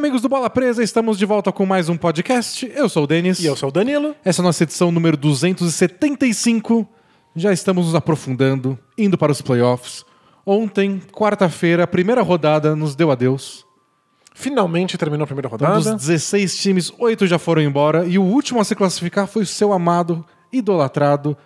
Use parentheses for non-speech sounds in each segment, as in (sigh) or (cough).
amigos do Bola Presa, estamos de volta com mais um podcast. Eu sou o Denis. E eu sou o Danilo. Essa é a nossa edição número 275. Já estamos nos aprofundando, indo para os playoffs. Ontem, quarta-feira, a primeira rodada nos deu adeus. Finalmente terminou a primeira Dos rodada. 16 times, oito já foram embora. E o último a se classificar foi o seu amado, idolatrado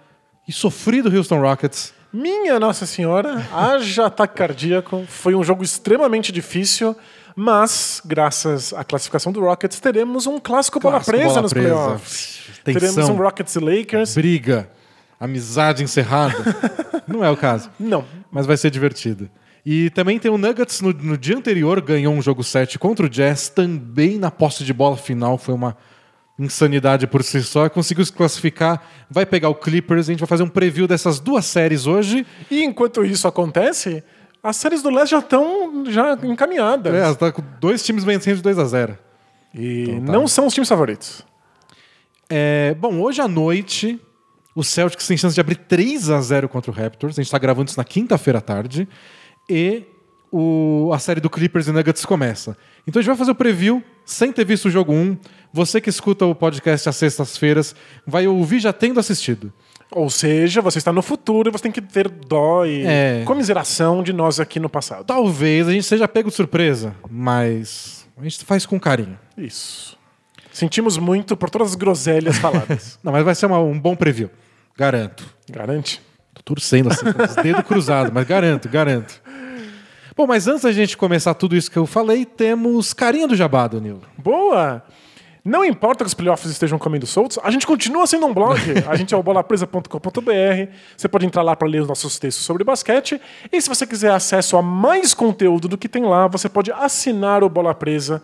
e sofrido Houston Rockets. Minha Nossa Senhora, (laughs) haja ataque cardíaco. Foi um jogo extremamente difícil, mas graças à classificação do Rockets, teremos um clássico, bola Clássico presa bola nos presa. playoffs. Tensão. Teremos um Rockets e Lakers. Briga, amizade encerrada. (laughs) Não é o caso. Não, mas vai ser divertido. E também tem o Nuggets no, no dia anterior, ganhou um jogo 7 contra o Jazz, também na posse de bola final, foi uma insanidade por si só, conseguiu se classificar, vai pegar o Clippers, a gente vai fazer um preview dessas duas séries hoje. E enquanto isso acontece, as séries do Leste já estão já encaminhadas. É, ela tá com dois times vencendo de 2 a 0 E Então tá. não são os times favoritos. É, bom, hoje à noite, o Celtics tem chance de abrir 3 a 0 contra o Raptors. A gente está gravando isso na quinta-feira à tarde. E o- a série do Clippers e Nuggets começa. Então a gente vai fazer o preview sem ter visto o jogo 1. Você que escuta o podcast às sextas-feiras vai ouvir já tendo assistido. Ou seja, você está no futuro e você tem que ter dó e É. comiseração de nós aqui no passado. Talvez a gente seja pego de surpresa, mas a gente faz com carinho. Isso. Sentimos muito por todas as groselhas faladas. (laughs) Não, mas vai ser uma- um bom preview. Garanto. Garante? Tô torcendo assim, com os dedos cruzados, mas garanto, garanto. Bom, mas antes da gente começar tudo isso que eu falei, temos carinha do jabá, Danilo. Boa! Não importa que os playoffs estejam comendo soltos, a gente continua sendo um blog. (laughs) A gente é o bolapresa.com.br. Você pode entrar lá para ler os nossos textos sobre basquete. E se você quiser acesso a mais conteúdo do que tem lá, você pode assinar o Bola Presa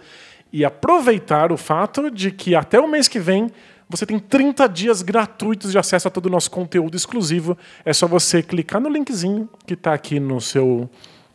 e aproveitar o fato de que até o mês que vem você tem 30 dias gratuitos de acesso a todo o nosso conteúdo exclusivo. É só você clicar no linkzinho que está aqui no seu,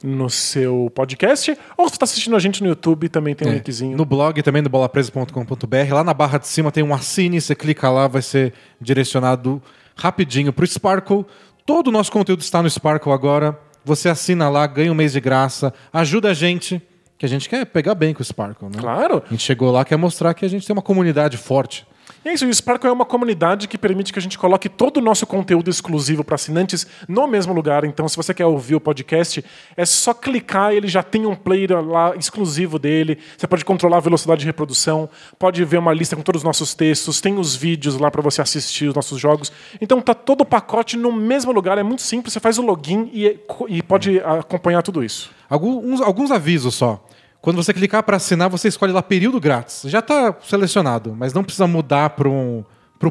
no seu podcast. Ou se você está assistindo a gente no YouTube, também tem um linkzinho. No blog também, no bolapresa.com.br, lá na barra de cima tem um assine, você clica lá, vai ser direcionado rapidinho pro Sparkle. Todo o nosso conteúdo está no Sparkle agora. Você assina lá, ganha um mês de graça, ajuda a gente, que a gente quer pegar bem com o Sparkle, né? Claro. A gente chegou lá, quer mostrar que a gente tem uma comunidade forte. É isso, o Sparkle é uma comunidade que permite que a gente coloque todo o nosso conteúdo exclusivo para assinantes no mesmo lugar. Então, se você quer ouvir o podcast, é só clicar, ele já tem um player lá exclusivo dele. Você pode controlar a velocidade de reprodução, pode ver uma lista com todos os nossos textos, tem os vídeos lá para você assistir os nossos jogos. Então, tá todo o pacote no mesmo lugar, é muito simples, você faz o login e, e pode acompanhar tudo isso. Alguns, alguns avisos só. Quando você clicar para assinar, você escolhe lá período grátis. Já está selecionado, mas não precisa mudar para o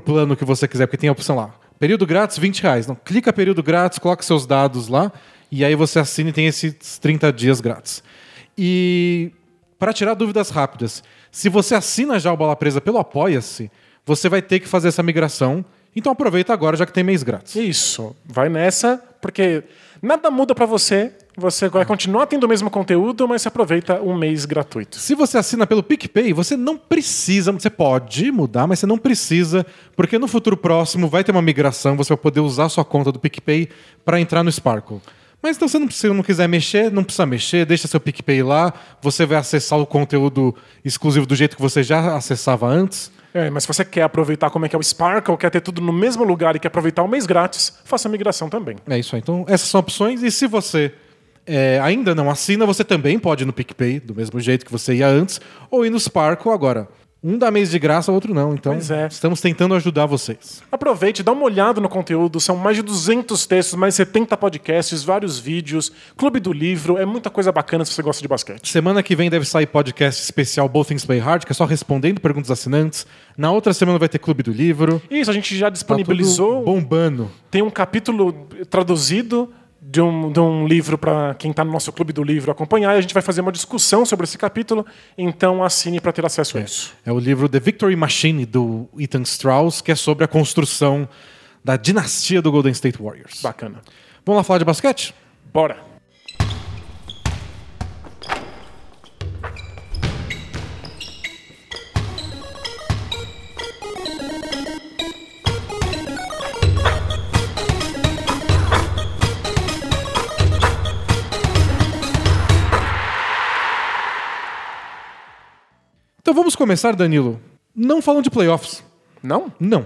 plano que você quiser, porque tem a opção lá. Período grátis, 20 reais. Não, clica período grátis, coloca seus dados lá, e aí você assina e tem esses 30 dias grátis. E para tirar dúvidas rápidas, se você assina já o Bola Presa pelo Apoia-se, você vai ter que fazer essa migração. Então aproveita agora, já que tem mês grátis. Isso, vai nessa, porque nada muda para você. Você vai continuar tendo o mesmo conteúdo, mas você aproveita um mês gratuito. Se você assina pelo PicPay, você não precisa, você pode mudar, mas você não precisa, porque no futuro próximo vai ter uma migração, você vai poder usar a sua conta do PicPay para entrar no Sparkle. Mas então, não, se não quiser mexer, não precisa mexer, deixa seu PicPay lá, você vai acessar o conteúdo exclusivo do jeito que você já acessava antes. É, mas se você quer aproveitar como é que é o Sparkle, quer ter tudo no mesmo lugar e quer aproveitar o mês grátis, faça a migração também. É isso aí. Então, essas são opções. E se você é, ainda não assina, você também pode ir no PicPay, do mesmo jeito que você ia antes, ou ir no Sparkle agora. Um dá mês de graça, o outro não. Então, é. estamos tentando ajudar vocês. Aproveite, dá uma olhada no conteúdo, são mais de 200 textos, mais de 70 podcasts, vários vídeos, clube do livro, é muita coisa bacana se você gosta de basquete. Semana que vem deve sair podcast especial Both Things Play Hard, que é só respondendo perguntas assinantes. Na outra semana vai ter Clube do Livro. Isso, a gente já Tá disponibilizou, tudo bombando. tem um capítulo traduzido de um, de um livro para quem está no nosso clube do livro acompanhar, e a gente vai fazer uma discussão sobre esse capítulo, então assine para ter acesso a isso. É o livro The Victory Machine, do Ethan Strauss, que é sobre a construção da dinastia do Golden State Warriors. Bacana. Vamos lá falar de basquete? Bora! Então vamos começar, Danilo. Não falando de playoffs. Não? Não.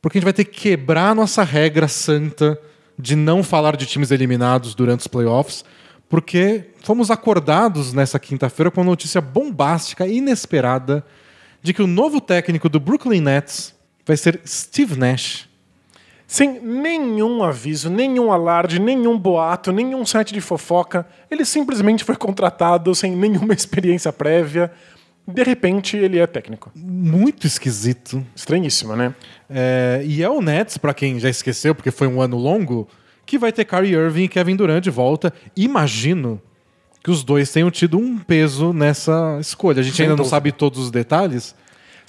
Porque a gente vai ter que quebrar a nossa regra santa de não falar de times eliminados durante os playoffs, porque fomos acordados nessa quinta-feira com uma notícia bombástica, inesperada, de que o novo técnico do Brooklyn Nets vai ser Steve Nash. Sem nenhum aviso, nenhum alarde, nenhum boato, nenhum site de fofoca, ele simplesmente foi contratado sem nenhuma (laughs) experiência prévia. De repente, ele é técnico. Muito esquisito. Estranhíssimo, né? É, e é o Nets, para quem já esqueceu, porque foi um ano longo, que vai ter Kyrie Irving e Kevin Durant de volta. Imagino que os dois tenham tido um peso nessa escolha. A gente Sem ainda não dúvida. sabe todos os detalhes.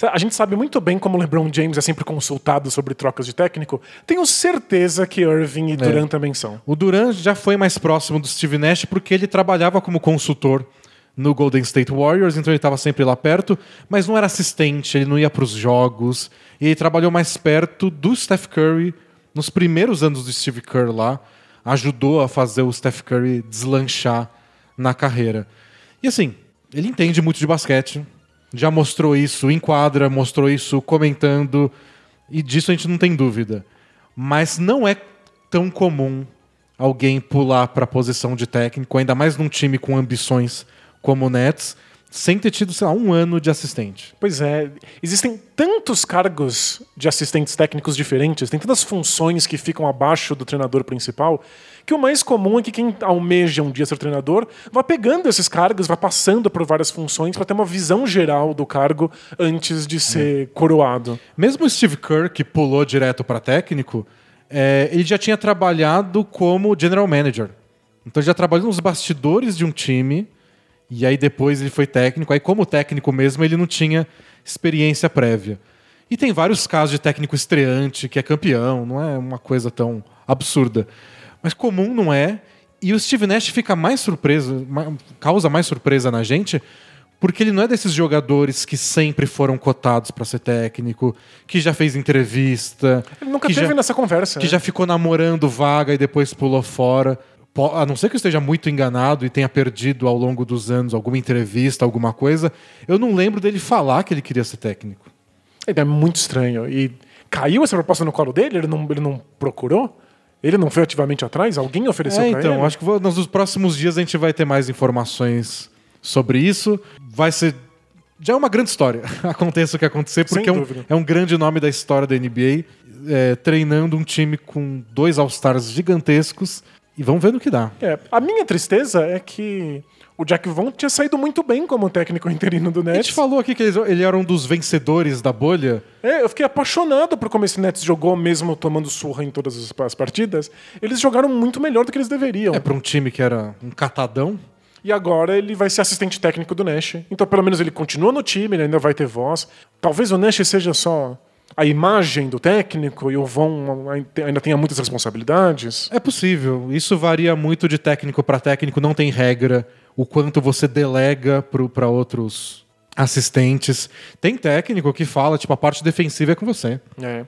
A gente sabe muito bem como o LeBron James é sempre consultado sobre trocas de técnico. Tenho certeza que Irving e Durant também são. O Durant já foi mais próximo do Steve Nash porque ele trabalhava como consultor no Golden State Warriors, então ele estava sempre lá perto, mas não era assistente, ele não ia para os jogos. E ele trabalhou mais perto do Steph Curry nos primeiros anos do Steve Kerr lá, ajudou a fazer o Steph Curry deslanchar na carreira. E assim, ele entende muito de basquete, já mostrou isso em quadra, mostrou isso comentando, e disso a gente não tem dúvida. Mas não é tão comum alguém pular para a posição de técnico, ainda mais num time com ambições como o Nets, sem ter tido, sei lá, um ano de assistente. Pois é, existem tantos cargos de assistentes técnicos diferentes, tem tantas funções que ficam abaixo do treinador principal, que o mais comum é que quem almeja um dia ser treinador vá pegando esses cargos, vá passando por várias funções para ter uma visão geral do cargo antes de ser coroado. Mesmo o Steve Kerr, que pulou direto para técnico, é, ele já tinha trabalhado como general manager. Então ele já trabalhou nos bastidores de um time, e aí depois ele foi técnico. Aí, como técnico mesmo, ele não tinha experiência prévia. E tem vários casos de técnico estreante que é campeão, não é uma coisa tão absurda. Mas comum não é. E o Steve Nash fica mais surpreso, causa mais surpresa na gente, porque ele não é desses jogadores que sempre foram cotados para ser técnico, que já fez entrevista, Ele nunca teve já, nessa conversa. que né? já ficou namorando vaga e depois pulou fora. A não ser que eu esteja muito enganado e tenha perdido ao longo dos anos alguma entrevista, alguma coisa, eu não lembro dele falar que ele queria ser técnico. É muito estranho. E caiu essa proposta no colo dele? Ele não, ele não procurou? Ele não foi ativamente atrás? Alguém ofereceu É, então, ele? acho que nos próximos dias a gente vai ter mais informações sobre isso. Vai ser. Já é uma grande história, (laughs) aconteça o que acontecer, porque é um, é um grande nome da história da NBA, é, treinando um time com dois All-Stars gigantescos. E vamos ver no que dá. É, a minha tristeza é que o Jack Vaughn tinha saído muito bem como técnico interino do A Nets. gente falou aqui que ele era um dos vencedores da bolha. É, eu fiquei apaixonado por como esse Nets jogou, mesmo tomando surra em todas as- as partidas. Eles jogaram muito melhor do que eles deveriam. É para um time que era um catadão. E agora ele vai ser assistente técnico do Nash. Então, pelo menos ele continua no time, ele ainda vai ter voz. Talvez o Nash seja só a imagem do técnico e o Von ainda tenha muitas responsabilidades. É possível. Isso varia muito de técnico para técnico, não tem regra. O quanto você delega para outros assistentes. Tem técnico que fala, tipo, a parte defensiva é com você. É.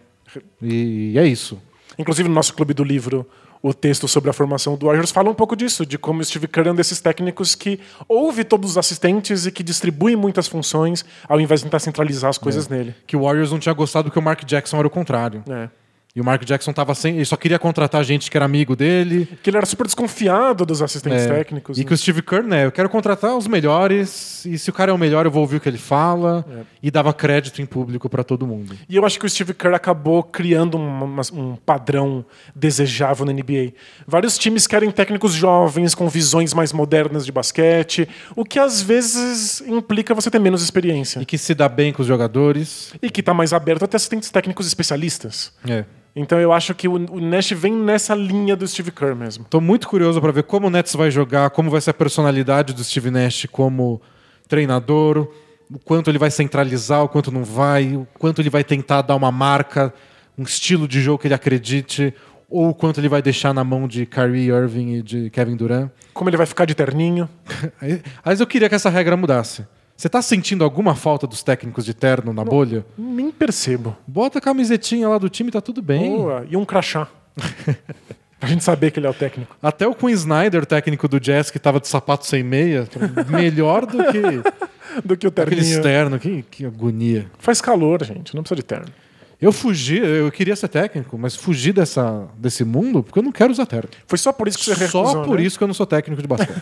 E é isso. Inclusive, no nosso clube do livro, o texto sobre a formação do Warriors fala um pouco disso, de como o Steve Kerr é um desses técnicos que ouve todos os assistentes e que distribui muitas funções, ao invés de tentar centralizar as coisas nele. Que o Warriors não tinha gostado que o Mark Jackson era o contrário. É. E o Mark Jackson tava sem. Ele só queria contratar gente que era amigo dele. Que ele era super desconfiado dos assistentes É, técnicos. E né? que o Steve Kerr, né? Eu quero contratar os melhores. E se o cara é o melhor, eu vou ouvir o que ele fala. É. E dava crédito em público para todo mundo. E eu acho que o Steve Kerr acabou criando uma- um padrão desejável na NBA. Vários times querem técnicos jovens, com visões mais modernas de basquete, o que às vezes implica você ter menos experiência. E que se dá bem com os jogadores. E que está mais aberto a ter assistentes técnicos especialistas. É. Então eu acho que o, o Nash vem nessa linha do Steve Kerr mesmo. Tô muito curioso para ver como o Nets vai jogar, como vai ser a personalidade do Steve Nash como treinador, o quanto ele vai centralizar, o quanto não vai, o quanto ele vai tentar dar uma marca, um estilo de jogo que ele acredite, ou o quanto ele vai deixar na mão de Kyrie Irving e de Kevin Durant. Como ele vai ficar de terninho. (laughs) Mas eu queria que essa regra mudasse. Você tá sentindo alguma falta dos técnicos de terno na bolha? Nem percebo. Bota a camisetinha lá do time, tá tudo bem. Boa. E um crachá. (laughs) pra gente saber que ele é o técnico. Até o Quinn Snyder, técnico do Jazz, que tava de sapato sem meia, tá melhor do que (laughs) do que o Aquele terninho. externo, que, que agonia. Faz calor, gente. Não precisa de terno. Eu fugi, eu queria ser técnico, mas fugi dessa, desse mundo porque eu não quero usar terno. Foi só por isso que você Só recusou, por né? isso que eu não sou técnico de basquete.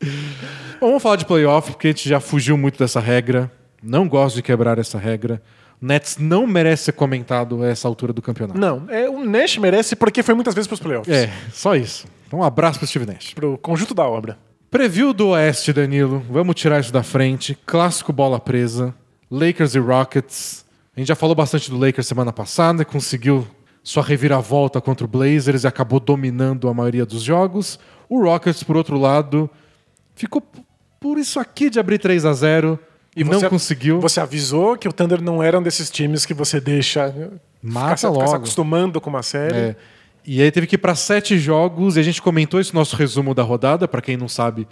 (laughs) Bom, vamos falar de playoff, porque a gente já fugiu muito dessa regra. Não gosto de quebrar essa regra. O Nets não merece ser comentado a essa altura do campeonato. Não, é, o Nash merece porque foi muitas vezes pros playoffs. É, só isso. Então, um abraço pro Steve Nash. Pro conjunto da obra. Preview do Oeste, Danilo. Vamos tirar isso da frente. Clássico bola presa. Lakers e Rockets. A gente já falou bastante do Lakers semana passada. Conseguiu sua reviravolta contra o Blazers e acabou dominando a maioria dos jogos. O Rockets, por outro lado, ficou por isso aqui de abrir 3 a 0 e não você- conseguiu. Você avisou que o Thunder não era um desses times que você deixa né, Mata ficar, se- ficar logo. se acostumando com uma série. É. E aí teve que ir para sete jogos e a gente comentou esse nosso resumo da rodada. Para quem não sabe,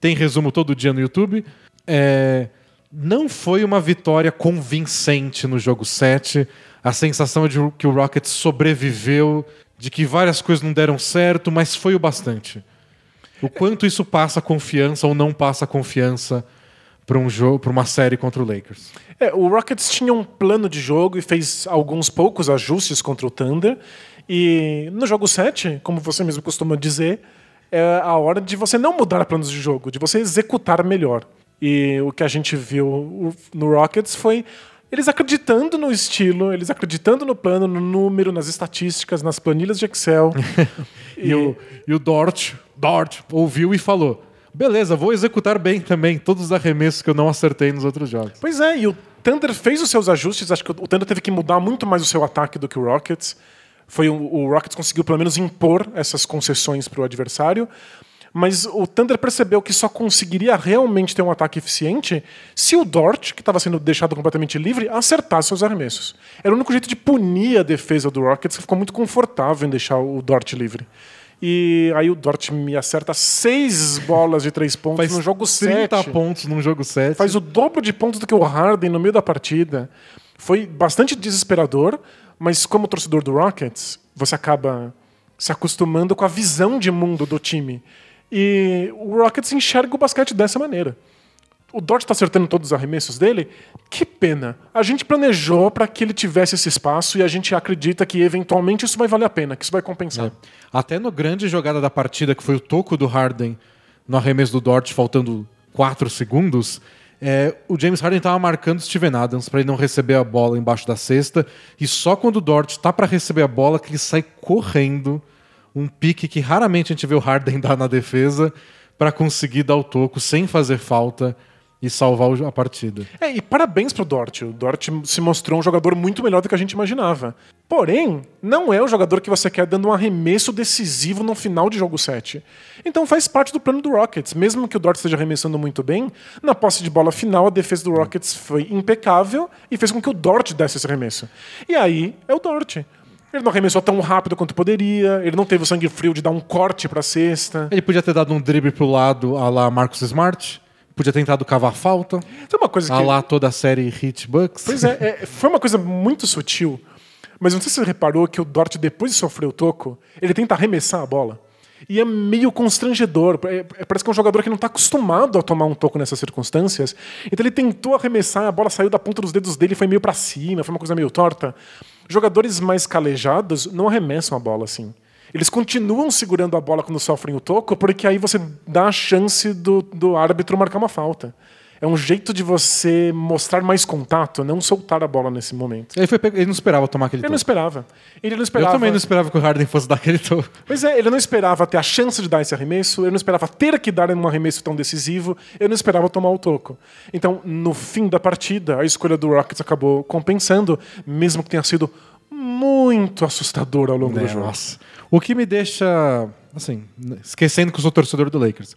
tem resumo todo dia no YouTube. É, Não foi uma vitória convincente no jogo 7. A sensação é de que o Rockets sobreviveu, de que várias coisas não deram certo, mas foi o bastante. O quanto isso passa confiança ou não passa confiança para um jogo, para uma série contra o Lakers. É, o Rockets tinha um plano de jogo e fez alguns poucos ajustes contra o Thunder. E no jogo 7, como você mesmo costuma dizer, é a hora de você não mudar planos de jogo, de você executar melhor. E o que a gente viu no Rockets foi eles acreditando no estilo, eles acreditando no plano, no número, nas estatísticas, nas planilhas de Excel. (laughs) E, o, e o Dort, Dort ouviu e falou: beleza, vou executar bem também todos os arremessos que eu não acertei nos outros jogos. Pois é, e o Thunder fez os seus ajustes. Acho que o Thunder teve que mudar muito mais o seu ataque do que o Rockets. Foi um- o Rockets conseguiu pelo menos impor essas concessões para o adversário. Mas o Thunder percebeu que só conseguiria realmente ter um ataque eficiente se o Dort, que estava sendo deixado completamente livre, acertasse seus arremessos. Era o único jeito de punir a defesa do Rockets, que ficou muito confortável em deixar o Dort livre. E aí o Dort me acerta seis bolas de três pontos Faz no jogo 30 7 pontos num jogo 7. faz o dobro de pontos do que o Harden no meio da partida. Foi bastante desesperador, mas como torcedor do Rockets, você acaba se acostumando com a visão de mundo do time. E o Rockets enxerga o basquete dessa maneira. O Dort está acertando todos os arremessos dele? Que pena. A gente planejou para que ele tivesse esse espaço e a gente acredita que eventualmente isso vai valer a pena, que isso vai compensar. Até no grande jogada da partida, que foi o toco do Harden no arremesso do Dort, faltando 4 segundos, é, o James Harden estava marcando Steven Adams para ele não receber a bola embaixo da cesta. E só quando o Dort está para receber a bola que ele sai correndo, um pique que raramente a gente vê o Harden (laughs) dar na defesa, para conseguir dar o toco sem fazer falta e salvar a partida. É, e parabéns pro Dort. O Dort se mostrou um jogador muito melhor do que a gente imaginava. Porém, não é o jogador que você quer dando um arremesso decisivo no final de jogo 7. Então faz parte do plano do Rockets. Mesmo que o Dort esteja arremessando muito bem, na posse de bola final, a defesa do Rockets foi impecável e fez com que o Dort desse esse arremesso. E aí é o Dort. Ele não arremessou tão rápido quanto poderia, ele não teve o sangue frio de dar um corte pra cesta. Ele podia ter dado um drible pro lado a lá Marcus Smart, podia ter tentado cavar falta, Tem uma coisa a que. lá toda a série Hit Bucks. Pois é, é, foi uma coisa muito sutil. Mas não sei se você reparou que o Dort, depois de sofrer o toco, ele tenta arremessar a bola. E é meio constrangedor. É- é- parece que é um jogador que não está acostumado a tomar um toco nessas circunstâncias. Então ele tentou arremessar, a bola saiu da ponta dos dedos dele e foi meio para cima, foi uma coisa meio torta. Jogadores mais calejados não arremessam a bola assim. Eles continuam segurando a bola quando sofrem o toco, porque aí você dá a chance do, do árbitro marcar uma falta. É um jeito de você mostrar mais contato, não soltar a bola nesse momento. Ele, foi ele não esperava tomar aquele Ele não toco. esperava. Ele não Eu esperava. também não esperava que o Harden fosse dar aquele toco. Pois é, ele não esperava ter a chance de dar esse arremesso, ele não esperava ter que dar um arremesso tão decisivo, ele não esperava tomar o toco. Então, no fim da partida, a escolha do Rockets acabou compensando, mesmo que tenha sido muito assustador ao longo do É, jogo. nossa. O que me deixa, assim, esquecendo que eu sou torcedor do Lakers,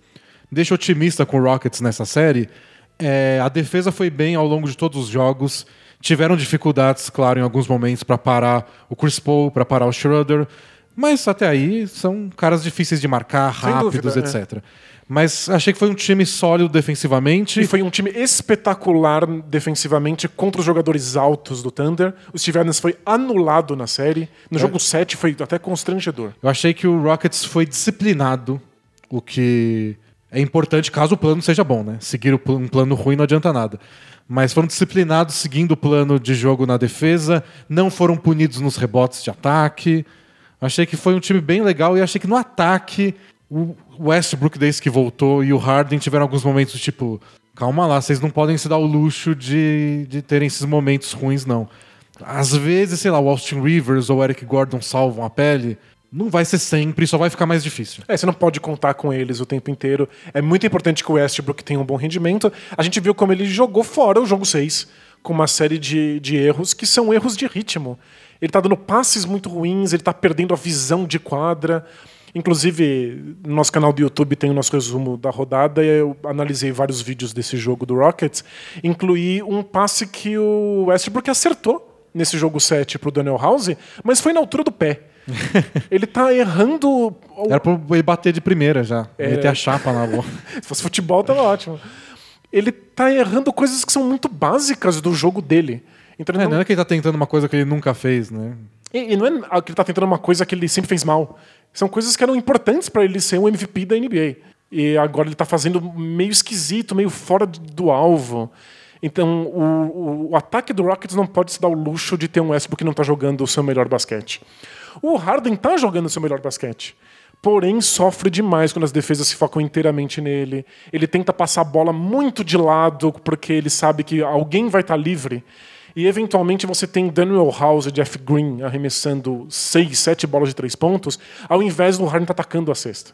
me deixa otimista com o Rockets nessa série. É, a defesa foi bem ao longo de todos os jogos. Tiveram dificuldades, claro, em alguns momentos para parar o Chris Paul, para parar o Schroeder. Mas até aí são caras difíceis de marcar, Sem rápidos, dúvida, é. Mas achei que foi um time sólido defensivamente. E foi um time espetacular defensivamente contra os jogadores altos do Thunder. O Steve Adams foi anulado na série. No jogo 7 foi até constrangedor. Eu achei que o Rockets foi disciplinado, o que É importante caso o plano seja bom, né? Seguir um plano ruim não adianta nada. Mas foram disciplinados seguindo o plano de jogo na defesa, não foram punidos nos rebotes de ataque. Achei que foi um time bem legal e achei que no ataque o Westbrook, desde que voltou, e o Harden tiveram alguns momentos tipo: calma lá, vocês não podem se dar o luxo de, de terem esses momentos ruins, não. Às vezes, sei lá, o Austin Rivers ou o Eric Gordon salvam a pele. Não vai ser sempre, só vai ficar mais difícil. É, você não pode contar com eles o tempo inteiro. É muito importante que o Westbrook tenha um bom rendimento. A gente viu como ele jogou fora o jogo 6, com uma série de, de erros que são erros de ritmo. Ele tá dando passes muito ruins, ele tá perdendo a visão de quadra. Inclusive, no nosso canal do YouTube tem o nosso resumo da rodada e eu analisei vários vídeos desse jogo do Rockets. Incluí um passe que o Westbrook acertou nesse jogo 7 pro Daniel House, mas foi na altura do pé. (laughs) ele tá errando. o- Era pra ele bater de primeira já. Meter a chapa na bola. (laughs) Se fosse futebol, tava ótimo. Ele tá errando coisas que são muito básicas do jogo dele. Então É, não- não é que ele tá tentando uma coisa que ele nunca fez, né? E, e não é que ele tá tentando uma coisa que ele sempre fez mal. São coisas que eram importantes para ele ser um MVP da NBA. E agora ele tá fazendo meio esquisito, meio fora do alvo. Então o, o- ataque do Rockets não pode se dar o luxo de ter um Westbrook que não tá jogando o seu melhor basquete. O Harden tá jogando o seu melhor basquete. Porém, sofre demais quando as defesas se focam inteiramente nele. Ele tenta passar a bola muito de lado, porque ele sabe que alguém vai estar livre. E eventualmente você tem Daniel House e Jeff Green arremessando seis, sete bolas de três pontos, ao invés do Harden atacando a cesta.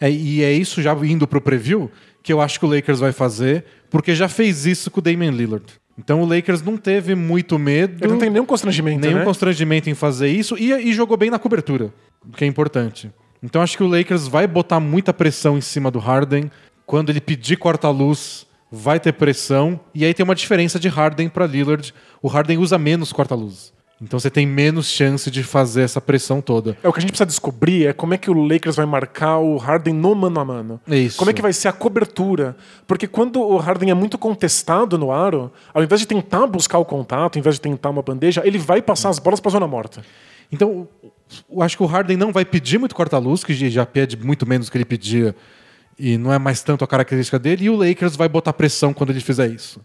É, e é isso já indo pro preview que eu acho que o Lakers vai fazer, porque já fez isso com o Damian Lillard. Então o Lakers não teve muito medo, Ele não tem nenhum constrangimento, nenhum né? constrangimento em fazer isso e, e jogou bem na cobertura, o que é importante. Então acho que o Lakers vai botar muita pressão em cima do Harden. Quando ele pedir corta-luz, vai ter pressão. E aí tem uma diferença de Harden para Lillard. O Harden usa menos corta-luz. Então você tem menos chance de fazer essa pressão toda. É o que a gente precisa descobrir é como é que o Lakers vai marcar o Harden no mano a mano. Isso. Como é que vai ser a cobertura? Porque quando o Harden é muito contestado no aro, ao invés de tentar buscar o contato, ao invés de tentar uma bandeja, ele vai passar as bolas para zona morta. Então, eu acho que o Harden não vai pedir muito corta-luz, que já pede muito menos do que ele pedia, e não é mais tanto a característica dele, e o Lakers vai botar pressão quando ele fizer isso.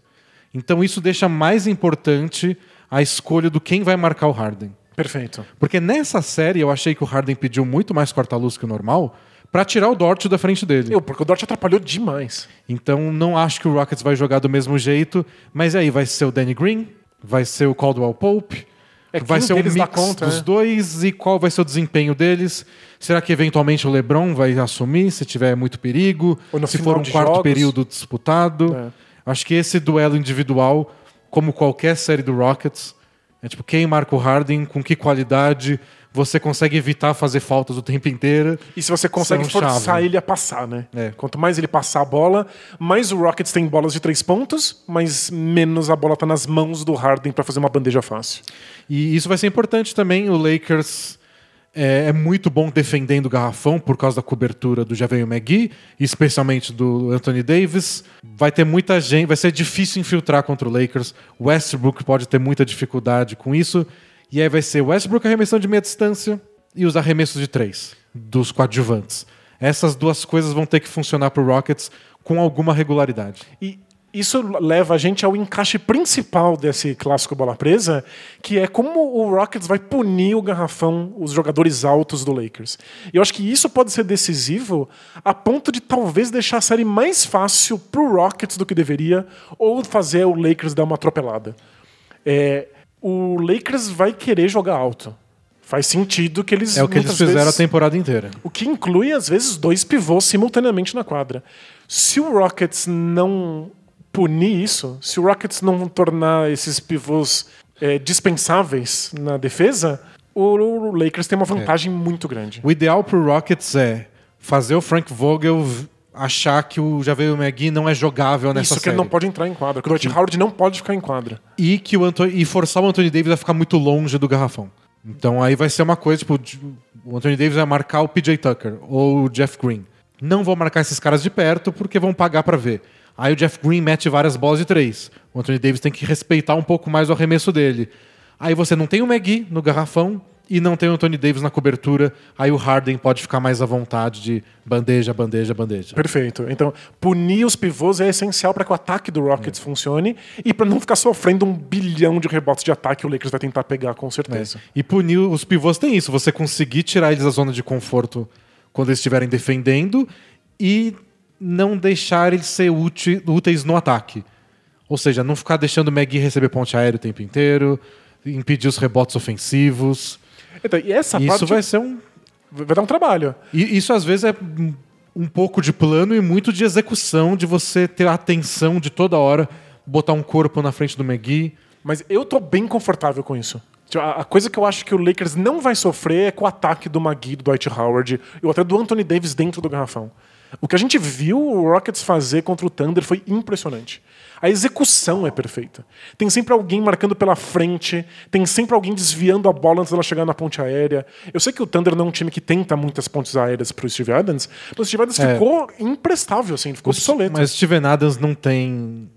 Então, isso deixa mais importante a escolha do quem vai marcar o Harden. Perfeito. Porque nessa série eu achei que o Harden pediu muito mais corta-luz que o normal para tirar o Dort da frente dele. Eu, porque o Dort atrapalhou demais. Então não acho que o Rockets vai jogar do mesmo jeito, mas aí vai ser o Danny Green, vai ser o Caldwell Pope, É, vai ser um mix conta, dos né? dois e qual vai ser o desempenho deles? Será que eventualmente o LeBron vai assumir se tiver muito perigo? Se for um quarto jogos? período disputado? É. Acho que esse duelo individual, como qualquer série do Rockets, é tipo quem marca o Harden, com que qualidade, você consegue evitar fazer faltas o tempo inteiro. E se você consegue chave. forçar ele a passar, né? É. Quanto mais ele passar a bola, mais o Rockets tem bolas de três pontos, mas menos a bola tá nas mãos do Harden para fazer uma bandeja fácil. E isso vai ser importante também. O Lakers é, é muito bom defendendo o garrafão por causa da cobertura do Javel McGee, especialmente do Anthony Davis. Vai ter muita gente, vai ser difícil infiltrar contra o Lakers. Westbrook pode ter muita dificuldade com isso. E aí vai ser Westbrook arremessando de meia distância e os arremessos de três dos coadjuvantes. Essas duas coisas vão ter que funcionar para o Rockets com alguma regularidade. E isso leva a gente ao encaixe principal desse clássico bola presa, que é como o Rockets vai punir o garrafão, os jogadores altos do Lakers. E eu acho que isso pode ser decisivo a ponto de talvez deixar a série mais fácil pro Rockets do que deveria, ou fazer o Lakers dar uma atropelada. É, o Lakers vai querer jogar alto. Faz sentido que eles É o que eles fizeram vezes- a temporada inteira. o que inclui, às vezes, dois pivôs simultaneamente na quadra. Se o Rockets não punir isso, se o Rockets não tornar esses pivôs é, dispensáveis na defesa, o Lakers tem uma vantagem muito grande. O ideal pro Rockets é fazer o Frank Vogel achar que o Javel McGee não é jogável nessa Isso que série. ele não pode entrar em quadra. Que o Dwight Howard não pode ficar em quadra. E que o Anthony, e forçar o Anthony Davis a ficar muito longe do garrafão. Então aí vai ser uma coisa, tipo, o Anthony Davis vai marcar o PJ Tucker ou o Jeff Green. Não vão marcar esses caras de perto porque vão pagar pra ver. Aí o Jeff Green mete várias bolas de três. O Anthony Davis tem que respeitar um pouco mais o arremesso dele. Aí você não tem o McGee no garrafão e não tem o Anthony Davis na cobertura, aí o Harden pode ficar mais à vontade de bandeja, bandeja, bandeja. Perfeito. Então, punir os pivôs é essencial para que o ataque do Rockets funcione e para não ficar sofrendo um bilhão de rebotes de ataque que o Lakers vai tentar pegar, com certeza. E punir os pivôs tem isso, você conseguir tirar eles da zona de conforto quando eles estiverem defendendo e não deixar eles ser úteis no ataque. Ou seja, não ficar deixando o McGee receber ponte aéreo o tempo inteiro, impedir os rebotes ofensivos. Então, e essa Isso parte vai ser um. vai dar um trabalho. E isso às vezes é um- pouco de plano e muito de execução, de você ter a atenção de toda hora, botar um corpo na frente do McGee. Mas eu tô bem confortável com isso. Tipo, A coisa que eu acho que o Lakers não vai sofrer é com o ataque do McGee, do Dwight Howard, ou até do Anthony Davis dentro do garrafão. O que a gente viu o Rockets fazer contra o Thunder foi impressionante. A execução é perfeita. Tem sempre alguém marcando pela frente, tem sempre alguém desviando a bola antes dela chegar na ponte aérea. Eu sei que o Thunder não é um time que tenta muitas pontes aéreas pro Steve Adams, mas o Steve Adams É. ficou imprestável, assim, ficou obsoleto. Mas Steven Adams não tem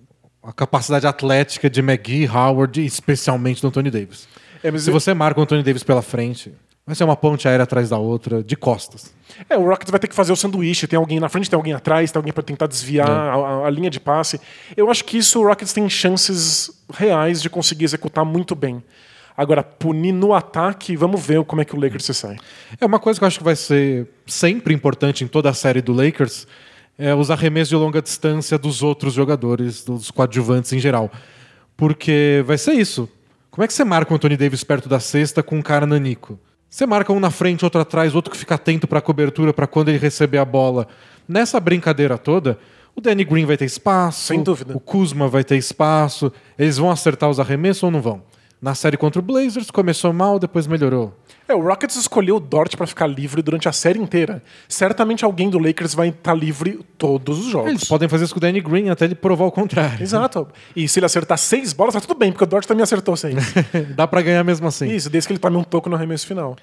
a capacidade atlética de McGee, Howard e especialmente do Anthony Davis. É, Se você marca o Anthony Davis pela frente, vai ser uma ponte aérea atrás da outra, de costas. É, o Rockets vai ter que fazer o sanduíche. Tem alguém na frente, tem alguém atrás, tem alguém para tentar desviar É. a, a- a linha de passe. Eu acho que isso o Rockets tem chances reais de conseguir executar muito bem. Agora, punir no ataque, vamos ver como é que o Lakers se sai. É uma coisa que eu acho que vai ser sempre importante em toda a série do Lakers, é os arremessos de longa distância dos outros jogadores, dos coadjuvantes em geral. Porque vai ser isso. Como é que você marca o Anthony Davis perto da cesta com um cara nanico? Você marca um na frente, outro atrás, outro que fica atento para a cobertura para quando ele receber a bola. Nessa brincadeira toda, o Danny Green vai ter espaço, Sem dúvida. o Kuzma vai ter espaço. Eles vão acertar os arremessos ou não vão? Na série contra o Blazers começou mal, depois melhorou. É, o Rockets escolheu o Dort para ficar livre durante a série inteira. Certamente alguém do Lakers vai estar livre todos os jogos. Eles podem fazer isso com o Danny Green até ele provar o contrário. Exato. E se ele acertar seis bolas, tá tudo bem, porque o Dort também acertou seis. (laughs) Dá pra ganhar mesmo assim. Isso, desde que ele tome um toco no arremesso final.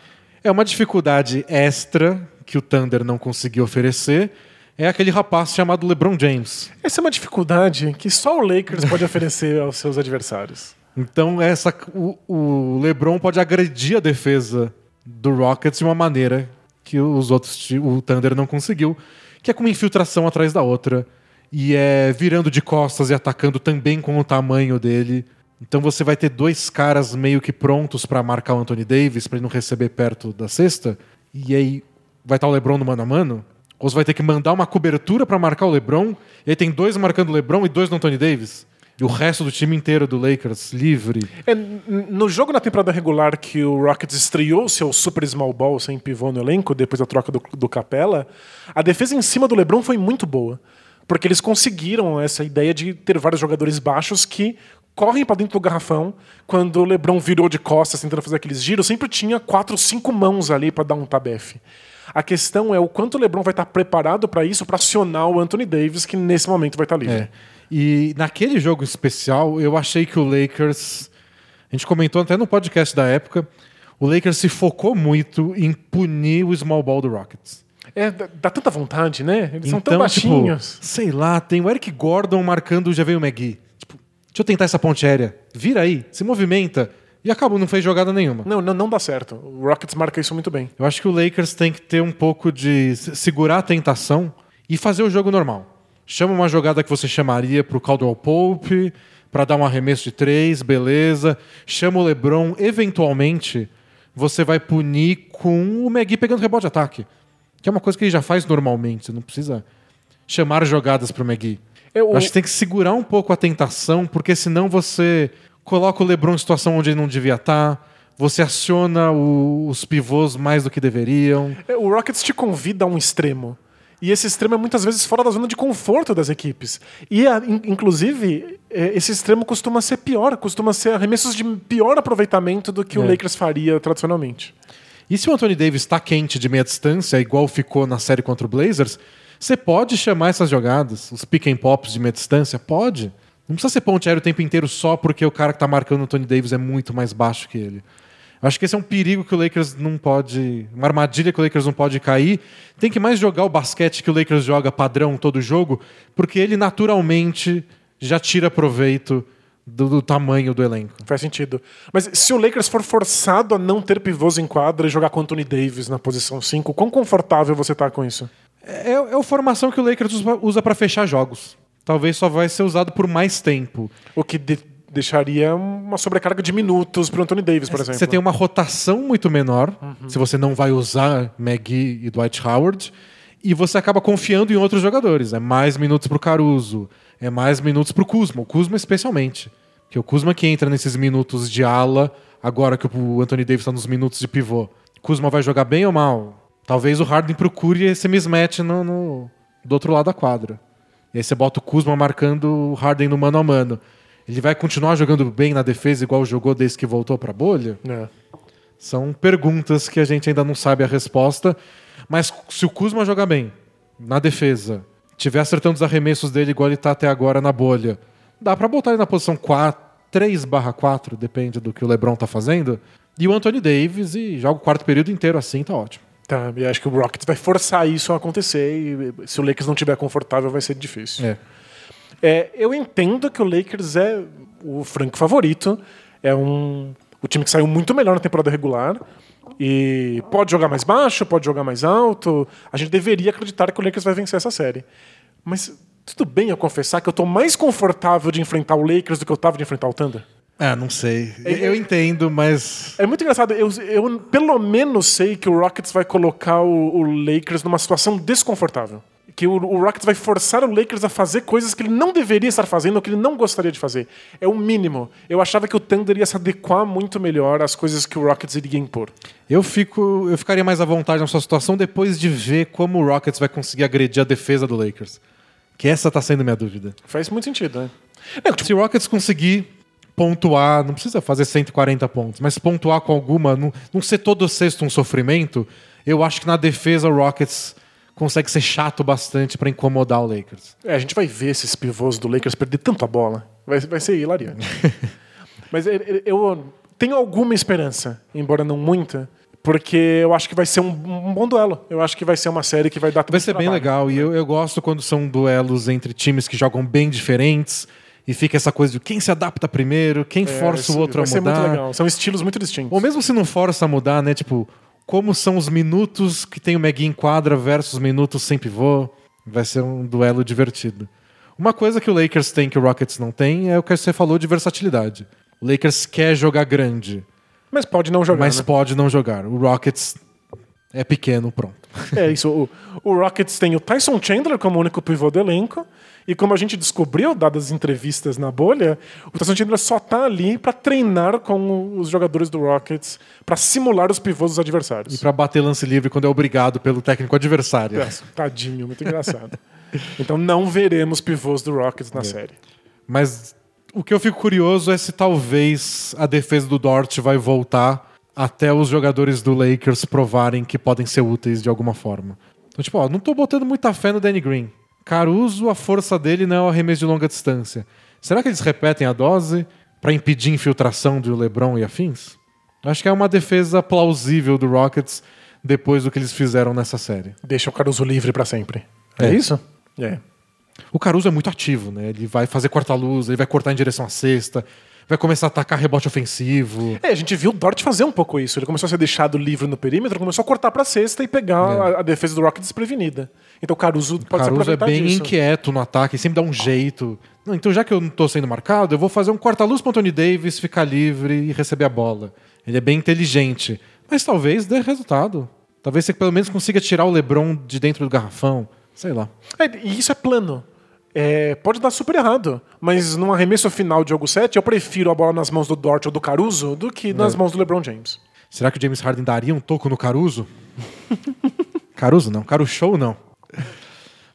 É uma dificuldade extra que o Thunder não conseguiu oferecer. É aquele rapaz chamado LeBron James. Essa é uma dificuldade que só o Lakers pode oferecer aos seus adversários. (laughs) Então essa, o, o LeBron pode agredir a defesa do Rockets de uma maneira que os outros o Thunder não conseguiu, que é com uma infiltração atrás da outra e é virando de costas e atacando também com o tamanho dele. Então você vai ter dois caras meio que prontos para marcar o Anthony Davis para ele não receber perto da cesta e aí vai estar o LeBron no mano a mano. Ou você vai ter que mandar uma cobertura para marcar o LeBron e aí tem dois marcando o LeBron e dois no Anthony Davis. E o resto do time inteiro do Lakers livre. É, no jogo na temporada regular que o Rockets estreou seu super small ball sem pivô no elenco, depois da troca do, do Capela, a defesa em cima do LeBron foi muito boa. Porque eles conseguiram essa ideia de ter vários jogadores baixos que correm para dentro do garrafão. Quando o LeBron virou de costas tentando fazer aqueles giros, sempre tinha quatro, cinco mãos ali para dar um tabefe. A questão é o quanto o LeBron vai estar preparado para isso, para acionar o Anthony Davis, que nesse momento vai estar livre. É. E naquele jogo especial, eu achei que o Lakers. A gente comentou até no podcast da época. O Lakers se focou muito em punir o small ball do Rockets. É, dá, tanta vontade, né? Eles são tão Então, tipo, baixinhos. sei lá, tem o Eric Gordon marcando o já veio o McGee. Tipo, deixa eu tentar essa ponte aérea. Vira aí, se movimenta. E acabou, não fez jogada nenhuma. Não, não, não dá certo. O Rockets marca isso muito bem. Eu acho que o Lakers tem que ter um pouco de se- segurar a tentação e fazer o jogo normal. Chama uma jogada que você chamaria pro Caldwell Pope para dar um arremesso de três, beleza. Chama o LeBron, eventualmente você vai punir com o McGee pegando rebote de ataque, que é uma coisa que ele já faz normalmente. Você não precisa chamar jogadas pro McGee. Eu- Eu acho que tem que segurar um pouco a tentação, porque senão você coloca o LeBron em situação onde ele não devia estar. Você aciona o- os pivôs mais do que deveriam. É, O Rockets te convida a um extremo. E esse extremo é muitas vezes fora da zona de conforto das equipes. E, a- in- inclusive, é, esse extremo costuma ser pior, costuma ser arremessos de pior aproveitamento do que o É. Lakers faria tradicionalmente. E se o Anthony Davis está quente de meia distância, igual ficou na série contra o Blazers, você pode chamar essas jogadas, os pick and pops de meia distância? Pode. Não precisa ser ponte aérea o tempo inteiro só porque o cara que está marcando o Anthony Davis é muito mais baixo que ele. Acho que esse é um perigo que o Lakers não pode. Uma armadilha que o Lakers não pode cair. Tem que mais jogar o basquete que o Lakers joga padrão todo jogo, porque ele naturalmente já tira proveito do, do tamanho do elenco. Faz sentido. Mas se o Lakers for forçado a não ter pivôs em quadra e jogar com Anthony Davis na posição 5, quão confortável você tá com isso? É, é a formação que o Lakers usa- pra fechar jogos. Talvez só vai ser usado por mais tempo. O que de- deixaria uma sobrecarga de minutos pro Anthony Davis, por exemplo. Você tem uma rotação muito menor, Uhum. se você não vai usar McGee e Dwight Howard, e você acaba confiando em outros jogadores. É mais minutos pro Caruso, é mais minutos pro Kuzma. O Kuzma especialmente. Que o Kuzma que entra nesses minutos de ala, agora que o Anthony Davis está nos minutos de pivô. Kuzma vai jogar bem ou mal? Talvez o Harden procure esse mismatch no, no- do outro lado da quadra. E aí você bota o Kuzma marcando o Harden no mano a mano. Ele vai continuar jogando bem na defesa igual jogou desde que voltou pra bolha? É. São perguntas que a gente ainda não sabe a resposta. Mas se o Kuzma jogar bem na defesa, tiver acertando os arremessos dele igual ele tá até agora na bolha, dá pra botar ele na posição 4, 3 barra 4, depende do que o LeBron tá fazendo. E o Anthony Davis e joga o quarto período inteiro assim, tá ótimo. Tá, e acho que o Rockets vai forçar isso a acontecer e se o Lakers não tiver confortável vai ser difícil. É. É, eu entendo que o Lakers é o franco favorito, é um o time que saiu muito melhor na temporada regular e pode jogar mais baixo, pode jogar mais alto. A gente deveria acreditar que o Lakers vai vencer essa série. Mas tudo bem eu confessar que eu tô mais confortável de enfrentar o Lakers do que eu tava de enfrentar o Thunder? É, não sei. Eu entendo, mas. É muito engraçado. Eu, eu pelo menos sei que o Rockets vai colocar o, o Lakers numa situação desconfortável. Que o, o Rockets vai forçar o Lakers a fazer coisas que ele não deveria estar fazendo ou que ele não gostaria de fazer. É o mínimo. Eu achava que o Thunder ia se adequar muito melhor às coisas que o Rockets iria impor. Eu fico, eu ficaria mais à vontade na sua situação depois de ver como o Rockets vai conseguir agredir a defesa do Lakers. Que essa tá sendo minha dúvida. Faz muito sentido, né? Tipo, Se o Rockets conseguir pontuar, não precisa fazer 140 pontos, mas pontuar com alguma, não, não ser todo sexto um sofrimento, eu acho que na defesa o Rockets consegue ser chato bastante pra incomodar o Lakers. É, a gente vai ver esses pivôs do Lakers perder tanta bola. Vai, vai ser hilariante. (laughs) Mas eu, eu tenho alguma esperança, embora não muita, porque eu acho que vai ser um, um bom duelo. Eu acho que vai ser uma série que vai dar Vai ser bem legal, e eu, eu gosto quando são duelos entre times que jogam bem diferentes, e fica essa coisa de quem se adapta primeiro, quem força o outro a É, vai ser mudar. muito legal. São estilos muito distintos. Ou mesmo se não força a mudar, né? Tipo, como são os minutos que tem o Magui em quadra versus minutos sem pivô. Vai ser um duelo divertido. Uma coisa que o Lakers tem que o Rockets não tem é o que você falou de versatilidade. O Lakers quer jogar grande, Mas pode não jogar. mas né? pode não jogar. O Rockets é pequeno, pronto. É isso. O, o Rockets tem o Tyson Chandler como único pivô do elenco. E como a gente descobriu, dadas as entrevistas na bolha, o Tyson Chandler só tá ali pra treinar com os jogadores do Rockets, pra simular os pivôs dos adversários. E pra bater lance livre quando é obrigado pelo técnico adversário. É, Tadinho, muito engraçado. Então não veremos pivôs do Rockets na série. Mas o que eu fico curioso é se talvez a defesa do Dort vai voltar até os jogadores do Lakers provarem que podem ser úteis de alguma forma. Então, tipo, ó, não tô botando muita fé no Danny Green. Caruso, a força dele não é o arremesso de longa distância. Será que eles repetem a dose pra impedir infiltração do LeBron e afins? Acho que é uma defesa plausível do Rockets depois do que eles fizeram nessa série. Deixa o Caruso livre pra sempre. É, É. isso? É. O Caruso é muito ativo, né? Ele vai fazer corta-luz, ele vai cortar em direção à cesta, vai começar a atacar rebote ofensivo. É, a gente viu o Dort fazer um pouco isso. Ele começou a ser deixado livre no perímetro, começou a cortar pra cesta e pegar a, a defesa do Rockets desprevenida. Então o Caruso pode se Caruso é bem disso. inquieto no ataque, sempre dá um jeito. Não, então, já que eu não tô sendo marcado, eu vou fazer um corta-luz pro Anthony Davis ficar livre e receber a bola. Ele é bem inteligente. Mas talvez dê resultado. Talvez você pelo menos consiga tirar o LeBron de dentro do garrafão. Sei lá. É, e isso é plano. É, pode dar super errado, mas num arremesso final de jogo 7, eu prefiro a bola nas mãos do Dort ou do Caruso do que nas mãos do LeBron James. Será que o James Harden daria um toco no Caruso? (laughs) Caruso não, Caruso não.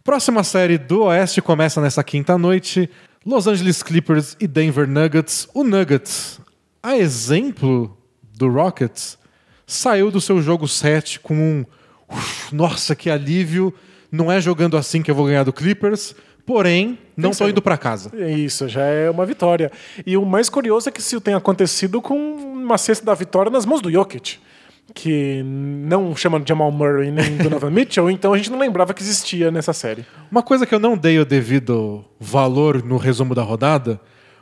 Próxima série do Oeste começa nessa quinta noite. Los Angeles Clippers e Denver Nuggets. O Nuggets, a exemplo do Rockets, saiu do seu jogo 7 com um "Uf, nossa, que alívio. Não é jogando assim que eu vou ganhar do Clippers, porém, não Pensando. indo pra casa. É Isso, já é uma vitória. E o mais curioso é que isso tenha acontecido com uma cesta da vitória nas mãos do Jokic, que não chama de Jamal Murray nem Donovan (laughs) Mitchell, então a gente não lembrava que existia nessa série. Uma coisa que eu não dei o devido valor no resumo da rodada,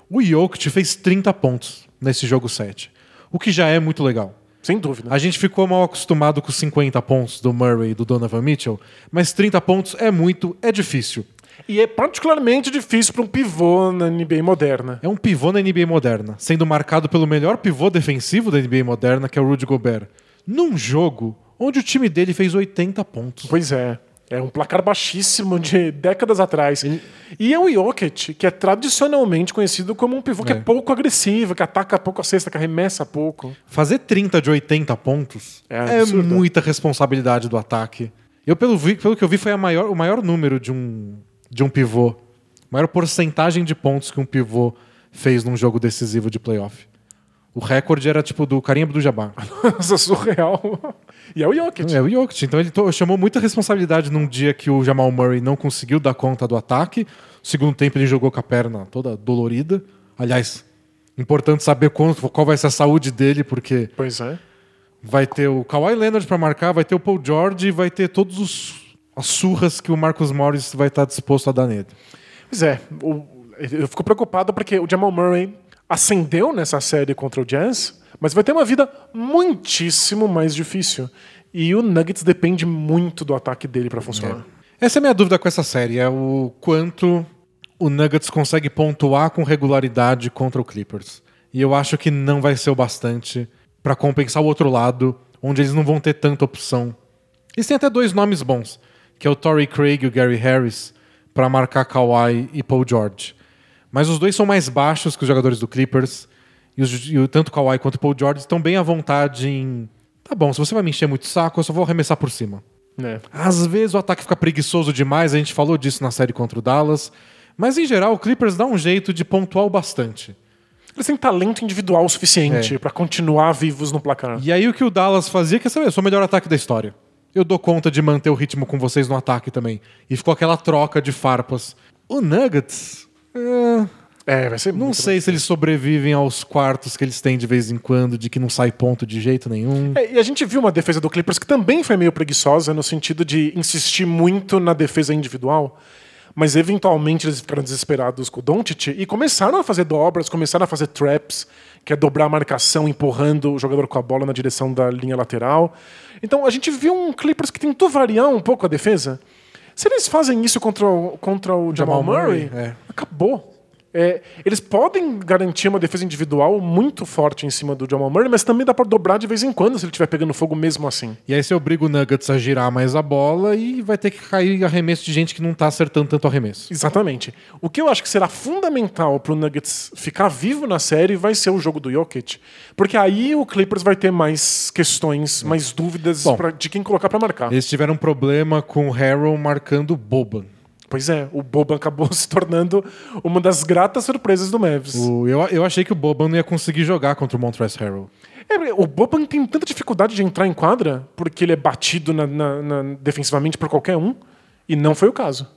O Jokic fez 30 pontos nesse jogo 7, o que já é muito legal. Sem dúvida. A gente ficou mal acostumado com 50 pontos do Murray e do Donovan Mitchell, mas 30 pontos é muito, é difícil. E é particularmente difícil para um pivô na NBA moderna. É um pivô na NBA moderna, sendo marcado pelo melhor pivô defensivo da NBA moderna, que é o Rudy Gobert. Num jogo onde o time dele fez 80 pontos. Pois é. É um placar baixíssimo de décadas atrás. E é o Jokic, que é tradicionalmente conhecido como um pivô que é É. pouco agressivo, que ataca pouco a cesta, que arremessa pouco. Fazer 30 de 80 pontos É é, muita responsabilidade do ataque. Eu, pelo, vi- pelo que eu vi, foi maior- o maior número de um, de um pivô. Maior porcentagem de pontos que um pivô fez num jogo decisivo de playoff. O recorde era tipo do Carimba do Jabbar. (laughs) Nossa, surreal. E é o Jokic. É o Jokic. Então ele chamou muita responsabilidade num dia que o Jamal Murray não conseguiu dar conta do ataque. No segundo tempo ele jogou com a perna toda dolorida. Aliás, importante saber quanto, qual vai ser a saúde dele, porque Pois é. vai ter o Kawhi Leonard pra marcar, vai ter o Paul George e vai ter todos os as surras que o Marcus Morris vai estar disposto a dar nele. Pois é. o- eu fico preocupado porque o Jamal Murray ascendeu nessa série contra o Jazz, mas vai ter uma vida muitíssimo mais difícil. E o Nuggets depende muito do ataque dele para funcionar. Essa é a minha dúvida com essa série, é o quanto o Nuggets consegue pontuar com regularidade contra o Clippers. E eu acho que não vai ser o bastante pra compensar o outro lado, onde eles não vão ter tanta opção. Eles têm até dois nomes bons, que é o Torrey Craig e o Gary Harris, pra marcar Kawhi e Paul George. Mas os dois são mais baixos que os jogadores do Clippers, e, os, e tanto Kawhi quanto Paul George estão bem à vontade em... Tá bom, se você vai me encher muito saco, eu só vou arremessar por cima. né? Às vezes o ataque fica preguiçoso demais, a gente falou disso na série contra o Dallas. Mas em geral, o Clippers dá um jeito de pontuar o bastante. Eles têm talento individual suficiente É. pra continuar vivos no placar. E aí o que o Dallas fazia, quer saber, eu sou o melhor ataque da história. Eu dou conta de manter o ritmo com vocês no ataque também. E ficou aquela troca de farpas. O Nuggets. é, É, vai ser não sei se eles sobrevivem aos quartos que eles têm de vez em quando, de que não sai ponto de jeito nenhum. É, e a gente viu uma defesa do Clippers que também foi meio preguiçosa no sentido de insistir muito na defesa individual, mas eventualmente eles ficaram desesperados com o Doncic e começaram a fazer dobras, começaram a fazer traps, que é dobrar a marcação empurrando o jogador com a bola na direção da linha lateral. Então a gente viu um Clippers que tentou variar um pouco a defesa. Se eles fazem isso contra o, contra o Jamal, Jamal Murray, Murray, é. acabou. É, eles podem garantir uma defesa individual muito forte em cima do Jamal Murray, mas também dá pra dobrar de vez em quando se ele estiver pegando fogo mesmo assim. E aí você obriga o Nuggets a girar mais a bola e vai ter que cair arremesso de gente que não tá acertando tanto arremesso. Exatamente. O que eu acho que será fundamental pro Nuggets ficar vivo na série vai ser o jogo do Jokic. Porque aí o Clippers vai ter mais questões, mais dúvidas Bom. pra- de quem colocar pra marcar. Eles tiveram um problema com o Harrell marcando o Boban. Pois é, o Boban acabou (laughs) se tornando uma das gratas surpresas do Mavs. O- eu, eu achei que o Boban não ia conseguir jogar contra o Montrezl Harrell. É, o Boban tem tanta dificuldade de entrar em quadra porque ele é batido na- na- na- defensivamente por qualquer um, e não foi o caso.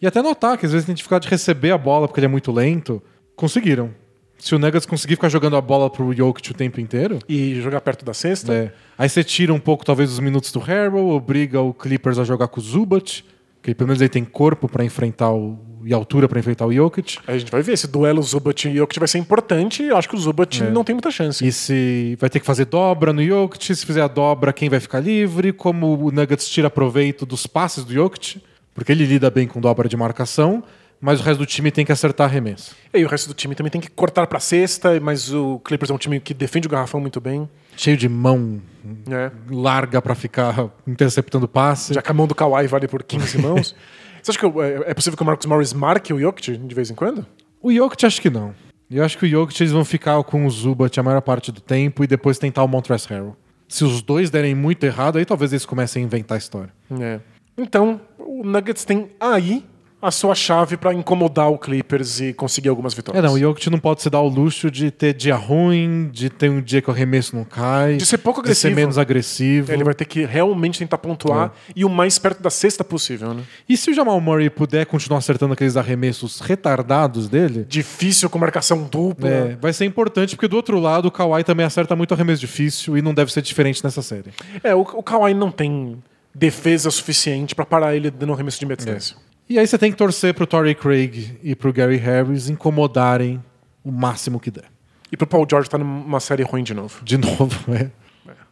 E até no ataque, às vezes tem dificuldade de receber a bola porque ele é muito lento. Conseguiram. Se o Nuggets conseguir ficar jogando a bola pro Jokic o tempo inteiro, E jogar perto da cesta. é, aí você tira um pouco, talvez, os minutos do Harrell, obriga o Clippers a jogar com o Zubat, que pelo menos ele tem corpo pra enfrentar o, e altura pra enfrentar o Jokic. A gente vai ver esse duelo Zubat e Jokic vai ser importante eu acho que o Zubat É. não tem muita chance. E se vai ter que fazer dobra no Jokic, se fizer a dobra, quem vai ficar livre? Como o Nuggets tira proveito dos passes do Jokic, porque ele lida bem com dobra de marcação, mas o resto do time tem que acertar arremesso. E aí o resto do time também tem que cortar pra cesta, mas o Clippers é um time que defende o garrafão muito bem. Cheio de mão né? larga pra ficar interceptando passe. Já que a mão do Kawhi vale por 15 (laughs) mãos. Você acha que é é possível que o Marcus Morris marque o Jokic de vez em quando? O Jokic acho que não. Eu acho que o Jokic eles vão ficar com o Zubat a maior parte do tempo e depois tentar o Montrezl Harrell. Se os dois derem muito errado, aí talvez eles comecem a inventar a história. É. Então, o Nuggets tem aí a sua chave pra incomodar o Clippers e conseguir algumas É, vitórias. não, o Jokic não pode se dar o luxo de ter dia ruim, de ter um dia que o arremesso não cai. De ser pouco De ser agressivo. menos agressivo. Ele vai ter que realmente tentar pontuar e o mais perto da cesta possível, né? E se o Jamal Murray puder continuar acertando aqueles arremessos retardados dele, Difícil com marcação dupla. é, vai ser importante, porque do outro lado o Kawhi também acerta muito arremesso difícil e não deve ser diferente nessa série. É, o, o Kawhi não tem defesa suficiente pra parar ele dando um arremesso de meia distância. E aí você tem que torcer pro Torrey Craig e pro Gary Harris incomodarem o máximo que der. E pro Paul George tá numa série ruim de novo. De (laughs) novo, é.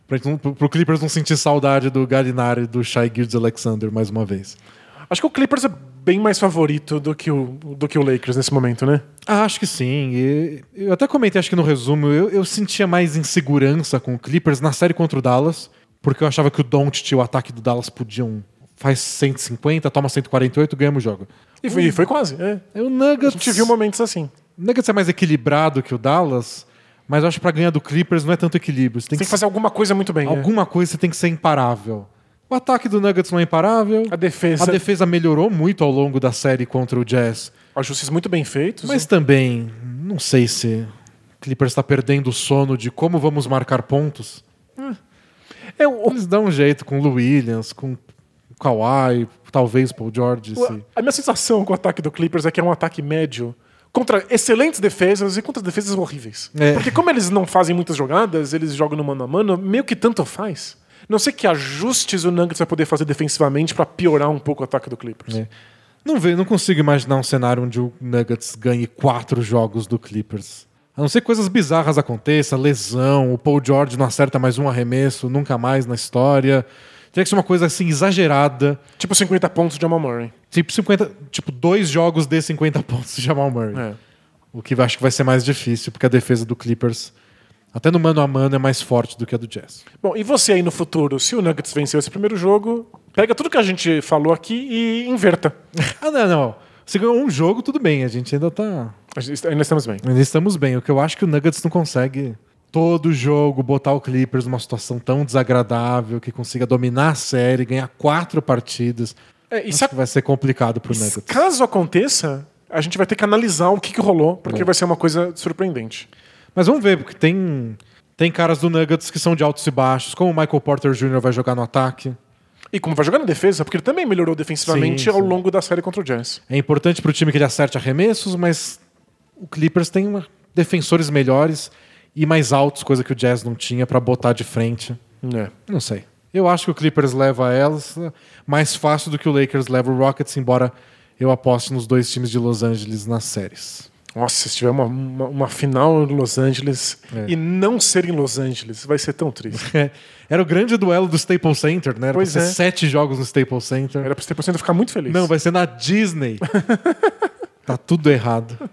Pra gente não- pro, pro Clippers não sentir saudade do Gallinari e do Shai Gildes Alexander mais uma vez. Acho que o Clippers é bem mais favorito do que o, do que o Lakers nesse momento, né? Ah, acho que sim. E eu até comentei, acho que no resumo, eu, eu sentia mais insegurança com o Clippers na série contra o Dallas, porque eu achava que o Doncic e o ataque do Dallas podiam faz 150, toma 148, ganhamos o jogo. E foi, foi quase. É. Aí o A Nuggets, gente viu momentos assim. o Nuggets é mais equilibrado que o Dallas, mas eu acho que pra ganhar do Clippers não é tanto equilíbrio. Você tem, Tem que fazer alguma coisa muito bem. é. alguma coisa você tem que ser imparável. O ataque do Nuggets não é imparável. A defesa. A defesa melhorou muito ao longo da série contra o Jazz. Ajustes muito bem feitos. Mas também, não sei se o Clippers está perdendo o sono de como vamos marcar pontos. É, o- Eles dão um jeito com o Williams, com o Kawhi, talvez Paul George. o- a minha sensação com o ataque do Clippers é que é um ataque médio contra excelentes defesas e contra defesas horríveis. É. Porque como eles não fazem muitas jogadas, eles jogam no mano a mano, meio que tanto faz. Não sei que ajustes o Nuggets vai poder fazer defensivamente pra piorar um pouco o ataque do Clippers. É. Não, ve, não consigo imaginar um cenário onde o Nuggets ganhe quatro jogos do Clippers. A não ser que coisas bizarras aconteçam, lesão, o Paul George não acerta mais um arremesso, nunca mais na história. Teria que ser uma coisa assim exagerada. Tipo 50 pontos de Jamal Murray. Tipo, 50, tipo dois jogos de 50 pontos de Jamal Murray. É. O que eu acho que vai ser mais difícil, porque a defesa do Clippers, até no mano a mano, é mais forte do que a do Jazz. Bom, e você aí no futuro, se o Nuggets venceu esse primeiro jogo, pega tudo que a gente falou aqui e inverta. (laughs) Ah, não, não. Você ganhou um jogo, tudo bem. A gente ainda tá. Gente- Ainda estamos bem. Ainda estamos bem. O que eu acho que o Nuggets não consegue todo jogo botar o Clippers numa situação tão desagradável que consiga dominar a série, ganhar quatro partidas. É, Acho a- que vai ser complicado pro Nuggets. caso aconteça, a gente vai ter que analisar o que, que rolou, porque É. vai ser uma coisa surpreendente. Mas vamos ver, porque tem, tem caras do Nuggets que são de altos e baixos, como o Michael Porter Jr. vai jogar no ataque. E como vai jogar na defesa, porque ele também melhorou defensivamente Sim, ao sim. longo da série contra o Jazz. É importante pro time que ele acerte arremessos, mas o Clippers tem uma- defensores melhores e mais altos, coisa que o Jazz não tinha pra botar de frente. É. Não sei. Eu acho que o Clippers leva elas mais fácil do que o Lakers leva o Rockets, embora eu aposte nos dois times de Los Angeles nas séries. Nossa, se tiver uma, uma, uma final em Los Angeles É. e não ser em Los Angeles, vai ser tão triste. (laughs) Era o grande duelo do Staples Center, né? Era Pois pra ser é. sete jogos no Staples Center. Era pra ter ficar muito feliz. Não, vai ser na Disney. (laughs) tá tudo errado.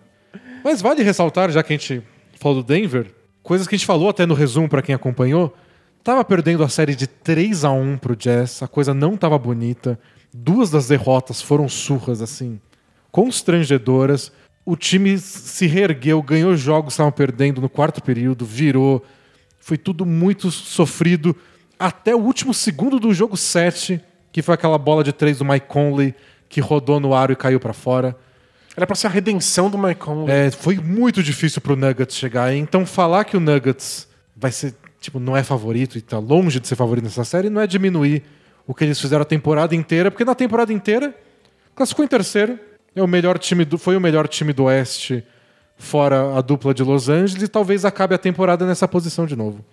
Mas vale ressaltar, já que a gente falou do Denver, coisas que a gente falou até no resumo pra quem acompanhou. Tava perdendo a série de 3 a 1 pro Jazz, a coisa não tava bonita. Duas das derrotas foram surras assim, constrangedoras. O time se reergueu, ganhou jogos, estavam perdendo no quarto período, virou. Foi tudo muito sofrido até o último segundo do jogo 7, que foi aquela bola de três do Mike Conley que rodou no aro e caiu pra fora. Era pra ser a redenção do Mike Conley. É, foi muito difícil pro Nuggets chegar. Então falar que o Nuggets vai ser, tipo, não é favorito e tá longe de ser favorito nessa série não é diminuir o que eles fizeram a temporada inteira, porque na temporada inteira classificou em terceiro. É o melhor time do, foi o melhor time do Oeste fora a dupla de Los Angeles e talvez acabe a temporada nessa posição de novo.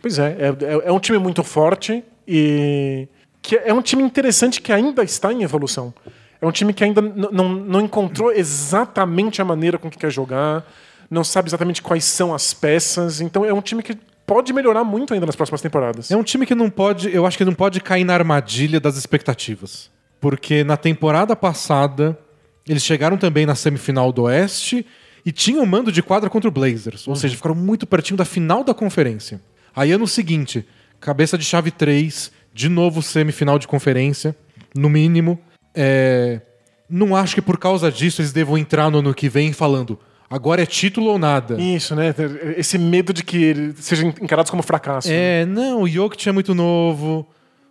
Pois é, é, é- é um time muito forte e que é um time interessante que ainda está em evolução. É um time que ainda não, não encontrou exatamente a maneira com que quer jogar, não sabe exatamente quais são as peças, então é um time que pode melhorar muito ainda nas próximas temporadas. É um time que não pode, eu acho que não pode cair na armadilha das expectativas. Porque na temporada passada, eles chegaram também na semifinal do Oeste e tinham mando de quadra contra o Blazers. Ou seja, ficaram muito pertinho da final da conferência. Aí ano seguinte, cabeça de chave 3, de novo semifinal de conferência, no mínimo. É, Não acho que por causa disso eles devam entrar no ano que vem falando agora é título ou nada. Isso, né? Esse medo de que eles sejam encarados como fracasso. É, não, o Jokic é muito novo,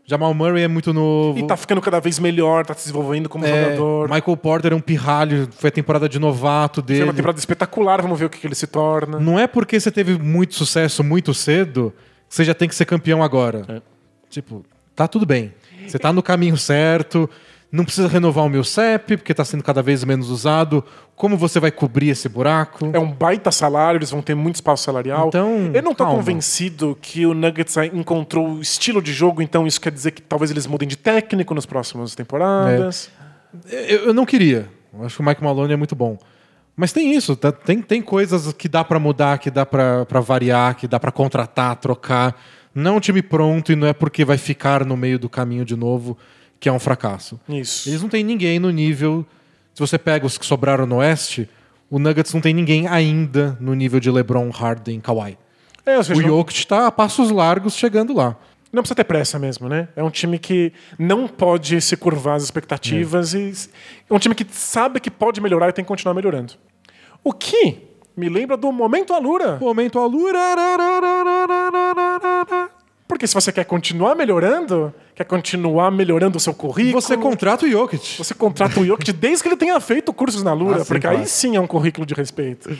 Jamal Murray é muito novo. E tá ficando cada vez melhor, tá se desenvolvendo como É, jogador. Michael Porter é um pirralho, foi a temporada de novato Foi dele. uma temporada espetacular, vamos ver o que, que ele se torna. Não é porque você teve muito sucesso muito cedo que você já tem que ser campeão agora. É. Tipo, tá tudo bem. Você tá no caminho certo, não precisa renovar o meu CEP, porque tá sendo cada vez menos usado. Como você vai cobrir esse buraco? É um baita salário, eles vão ter muito espaço salarial. Então, eu não calma. convencido que o Nuggets encontrou o estilo de jogo, então isso quer dizer que talvez eles mudem de técnico nas próximas temporadas. Eu, eu não queria. Eu acho que o Mike Maloney é muito bom. Mas tem isso, tá- tem, tem coisas que dá pra mudar, que dá pra variar, que dá pra contratar, trocar. Não é um time pronto e não é porque vai ficar no meio do caminho de novo que é um fracasso. Isso. Eles não têm ninguém no nível. Se você pega os que sobraram no Oeste, o Nuggets não tem ninguém ainda no nível de LeBron, Harden, Kawhi. É, seja, O Jokic tá a passos largos chegando lá. não precisa ter pressa mesmo, né? É um time que não pode se curvar às expectativas e é um time que sabe que pode melhorar e tem que continuar melhorando. O que me lembra do momento Alura. Momento Alura. Porque se você quer continuar melhorando, quer continuar melhorando o seu currículo, Você contrata o Jokic. você contrata o Jokic desde que ele tenha feito cursos na Lura, Ah, sim, porque claro. aí sim é um currículo de respeito.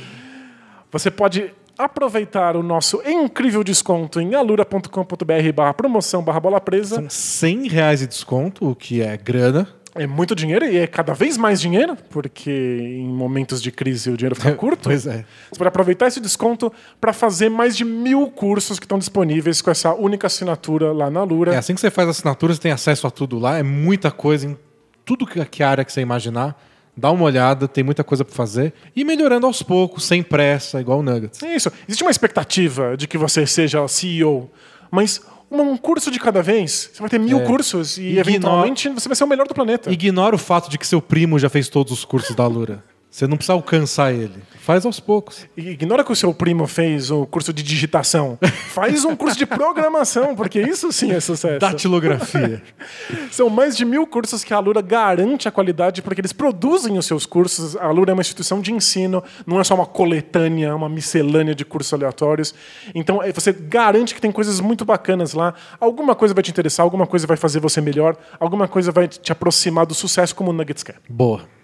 Você pode aproveitar o nosso incrível desconto em alura.com.br barra promoção barra bola presa. São 100 reais de desconto, o que é grana. É muito dinheiro e é cada vez mais dinheiro, porque em momentos de crise o dinheiro fica (laughs) curto. Pois é. Você pode aproveitar esse desconto para fazer mais de mil cursos que estão disponíveis com essa única assinatura lá na Lura. É assim que você faz a assinatura, você tem acesso a tudo lá. É muita coisa em tudo que que área que você imaginar. Dá uma olhada, tem muita coisa pra fazer. E melhorando aos poucos, sem pressa, igual o Nuggets. É isso. Existe uma expectativa de que você seja CEO, mas um curso de cada vez. Você vai ter mil É. cursos e, Ignora- eventualmente, você vai ser o melhor do planeta. Ignora o fato de que seu primo já fez todos os cursos da Lura. Você não precisa alcançar ele. Faz aos poucos. Ignora que o seu primo fez o curso de digitação. Faz um curso de programação, porque isso sim é sucesso. Datilografia. (laughs) São mais de mil cursos que a Alura garante a qualidade, porque eles produzem os seus cursos. A Alura é uma instituição de ensino, não é só uma coletânea, uma miscelânea de cursos aleatórios. Então, eh, você garante que tem coisas muito bacanas lá. Alguma coisa vai te interessar, alguma coisa vai fazer você melhor, alguma coisa vai te aproximar do sucesso como o Nuggets quer. Boa.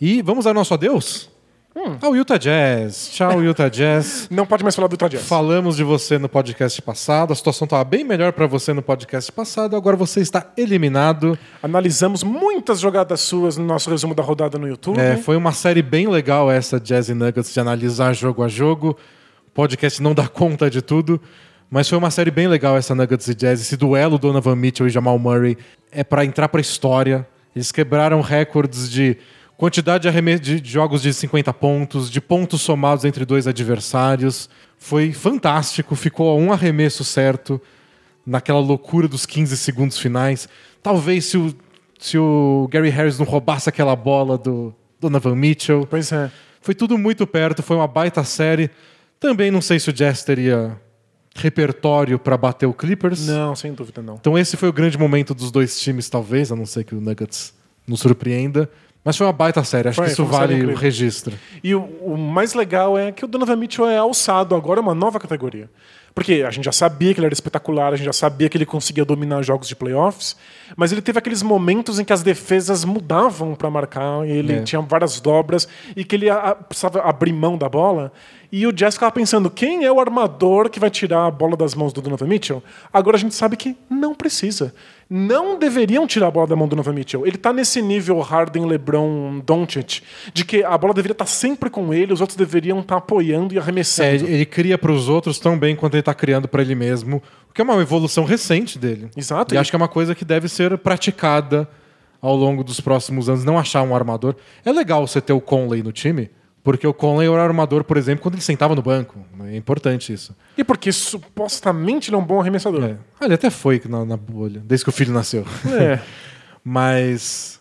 E vamos ao nosso adeus? Ao Utah Jazz. Tchau, Utah Jazz. (laughs) Não pode mais falar do Utah Jazz. Falamos de você no podcast passado, a situação estava bem melhor para você no podcast passado, agora você está eliminado. Analisamos muitas jogadas suas no nosso resumo da rodada no YouTube. É, foi uma série bem legal essa Jazz e Nuggets de analisar jogo a jogo. O podcast não dá conta de tudo, mas foi uma série bem legal essa Nuggets e Jazz. Esse duelo Donovan Mitchell e Jamal Murray é para entrar para a história. Eles quebraram recordes de quantidade de, de jogos de 50 pontos, de pontos somados entre dois adversários. Foi fantástico, ficou a um arremesso certo naquela loucura dos 15 segundos finais. Talvez se o, se o Gary Harris não roubasse aquela bola do Donovan Mitchell. Pois é. Foi tudo muito perto, foi uma baita série. Também não sei se o Jazz teria repertório para bater o Clippers. Não, sem dúvida não. Então esse foi o grande momento dos dois times, talvez, a não ser que o Nuggets nos surpreenda. Mas foi uma baita série, acho Foi, que isso vale o registro. E o, o mais legal é que o Donovan Mitchell é alçado agora, é uma nova categoria. Porque a gente já sabia que ele era espetacular, a gente já sabia que ele conseguia dominar jogos de playoffs, mas ele teve aqueles momentos em que as defesas mudavam para marcar, e ele É. tinha várias dobras, e que ele a- precisava abrir mão da bola. E o Jazz ficava pensando, quem é o armador que vai tirar a bola das mãos do Donovan Mitchell? Agora a gente sabe que não precisa. Não deveriam tirar a bola da mão do Donovan Mitchell. Ele tá nesse nível Harden, LeBron, Doncic, de que a bola deveria estar sempre com ele, os outros deveriam estar apoiando e É, arremessando. ele ele cria para os outros tão bem quanto ele está criando para ele mesmo, o que é uma evolução recente dele. Exato. E acho que é uma coisa que deve ser praticada ao longo dos próximos anos, não achar um armador. É legal você ter o Conley no time, porque o Conley era armador, por exemplo, quando ele sentava no banco. É importante isso. E porque supostamente ele é um bom arremessador. É. Ah, Ele até foi na, na bolha, desde que o filho nasceu. É. (laughs) Mas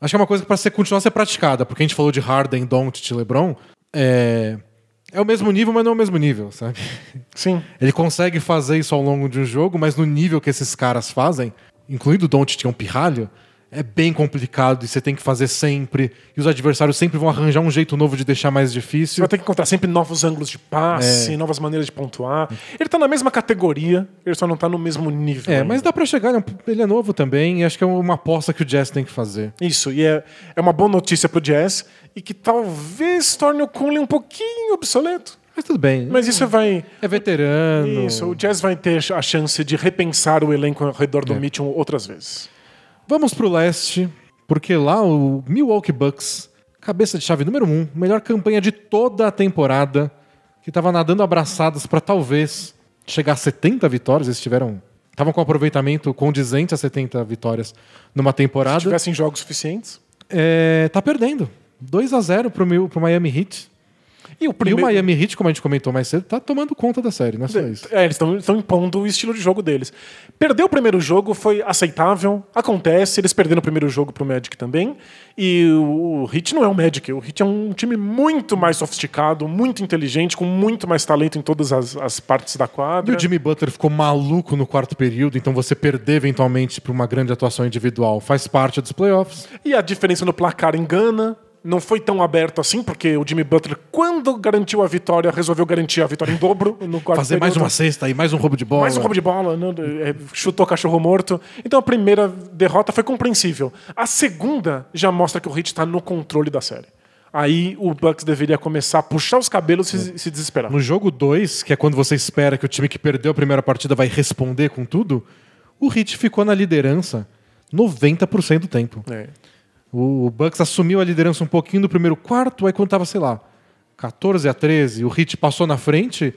acho que é uma coisa que para ser continuar a ser praticada, porque a gente falou de Harden, Doncic, LeBron, é é o mesmo nível, mas não é o mesmo nível, sabe? Sim. Ele consegue fazer isso ao longo de um jogo, mas no nível que esses caras fazem, incluindo o Doncic, que é um pirralho, é bem complicado e você tem que fazer sempre. E os adversários sempre vão arranjar um jeito novo de deixar mais Você difícil. vai ter que encontrar sempre novos ângulos de passe, É. novas maneiras de pontuar. Ele tá na mesma categoria, ele só não tá no mesmo nível. É, ainda. mas dá pra chegar, ele é ele é novo também, e acho que é uma aposta que o Jazz tem que fazer. Isso, e é, é uma boa notícia pro Jazz e que talvez torne o Conley um pouquinho obsoleto. Mas tudo bem. Mas isso vai. é veterano. Isso, o Jazz vai ter a chance de repensar o elenco ao redor do É. Mitchell outras vezes. Vamos pro leste, porque lá o Milwaukee Bucks, cabeça de chave número um, melhor campanha de toda a temporada, que tava nadando abraçadas pra talvez chegar a 70 vitórias, eles tiveram estavam com aproveitamento condizente a 70 vitórias numa Se temporada. tivessem jogos suficientes. É, tá perdendo. 2 a 0 pro, meu- pro Miami Heat. E o E o primeiro... Miami Heat, como a gente comentou mais cedo, tá tomando conta da série, não é só isso. É, eles estão impondo o estilo de jogo deles. Perder o primeiro jogo foi aceitável, acontece, eles perderam o primeiro jogo pro Magic também. E o, Heat não é o Magic, o Heat é um time muito mais sofisticado, muito inteligente, com muito mais talento em todas as, as partes da E quadra. o Jimmy Butler ficou maluco no quarto período, então você perder eventualmente por uma grande atuação individual faz parte dos playoffs. E a diferença no placar engana. Não foi tão aberto assim, porque o Jimmy Butler, quando garantiu a vitória, resolveu garantir a vitória em dobro no quarto Fazer mais período. uma cesta e mais um roubo de bola. Mais um roubo de bola, né? É, chutou cachorro morto. Então a primeira derrota foi compreensível. A segunda já mostra que o Heat está no controle da série. Aí o Bucks deveria começar a puxar os cabelos e se, se desesperar. No jogo 2, que é quando você espera que o time que perdeu a primeira partida vai responder com tudo, o Heat ficou na liderança 90% do tempo. É. O Bucks assumiu a liderança um pouquinho no primeiro quarto, aí quando tava, sei lá, 14 a 13, o Heat passou na frente,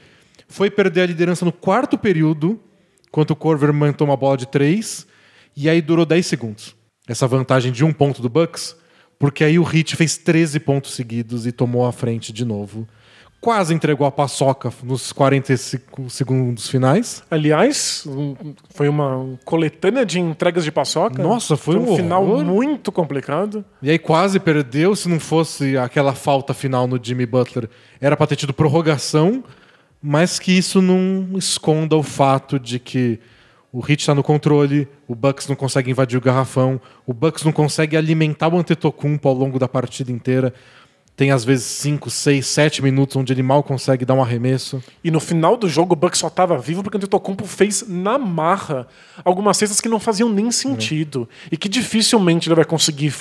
foi perder a liderança no quarto período, enquanto o Corver mantou uma bola de 3, e aí durou 10 segundos. Essa vantagem de um ponto do Bucks, porque aí o Heat fez 13 pontos seguidos e tomou a frente de novo. Quase entregou a paçoca nos 45 segundos finais. Aliás, foi uma coletânea de entregas de paçoca. Nossa, foi um um final muito complicado. E aí quase perdeu, se não fosse aquela falta final no Jimmy Butler, era pra ter tido prorrogação, mas que isso não esconda o fato de que o Heat está no controle, o Bucks não consegue invadir o garrafão, o Bucks não consegue alimentar o Antetokounmpo ao longo da partida inteira. Tem às vezes 5, 6, 7 minutos onde ele mal consegue dar um arremesso. E no final do jogo o Bucks só estava vivo porque o Antetokounmpo fez na marra algumas cestas que não faziam nem sentido e que dificilmente ele vai conseguir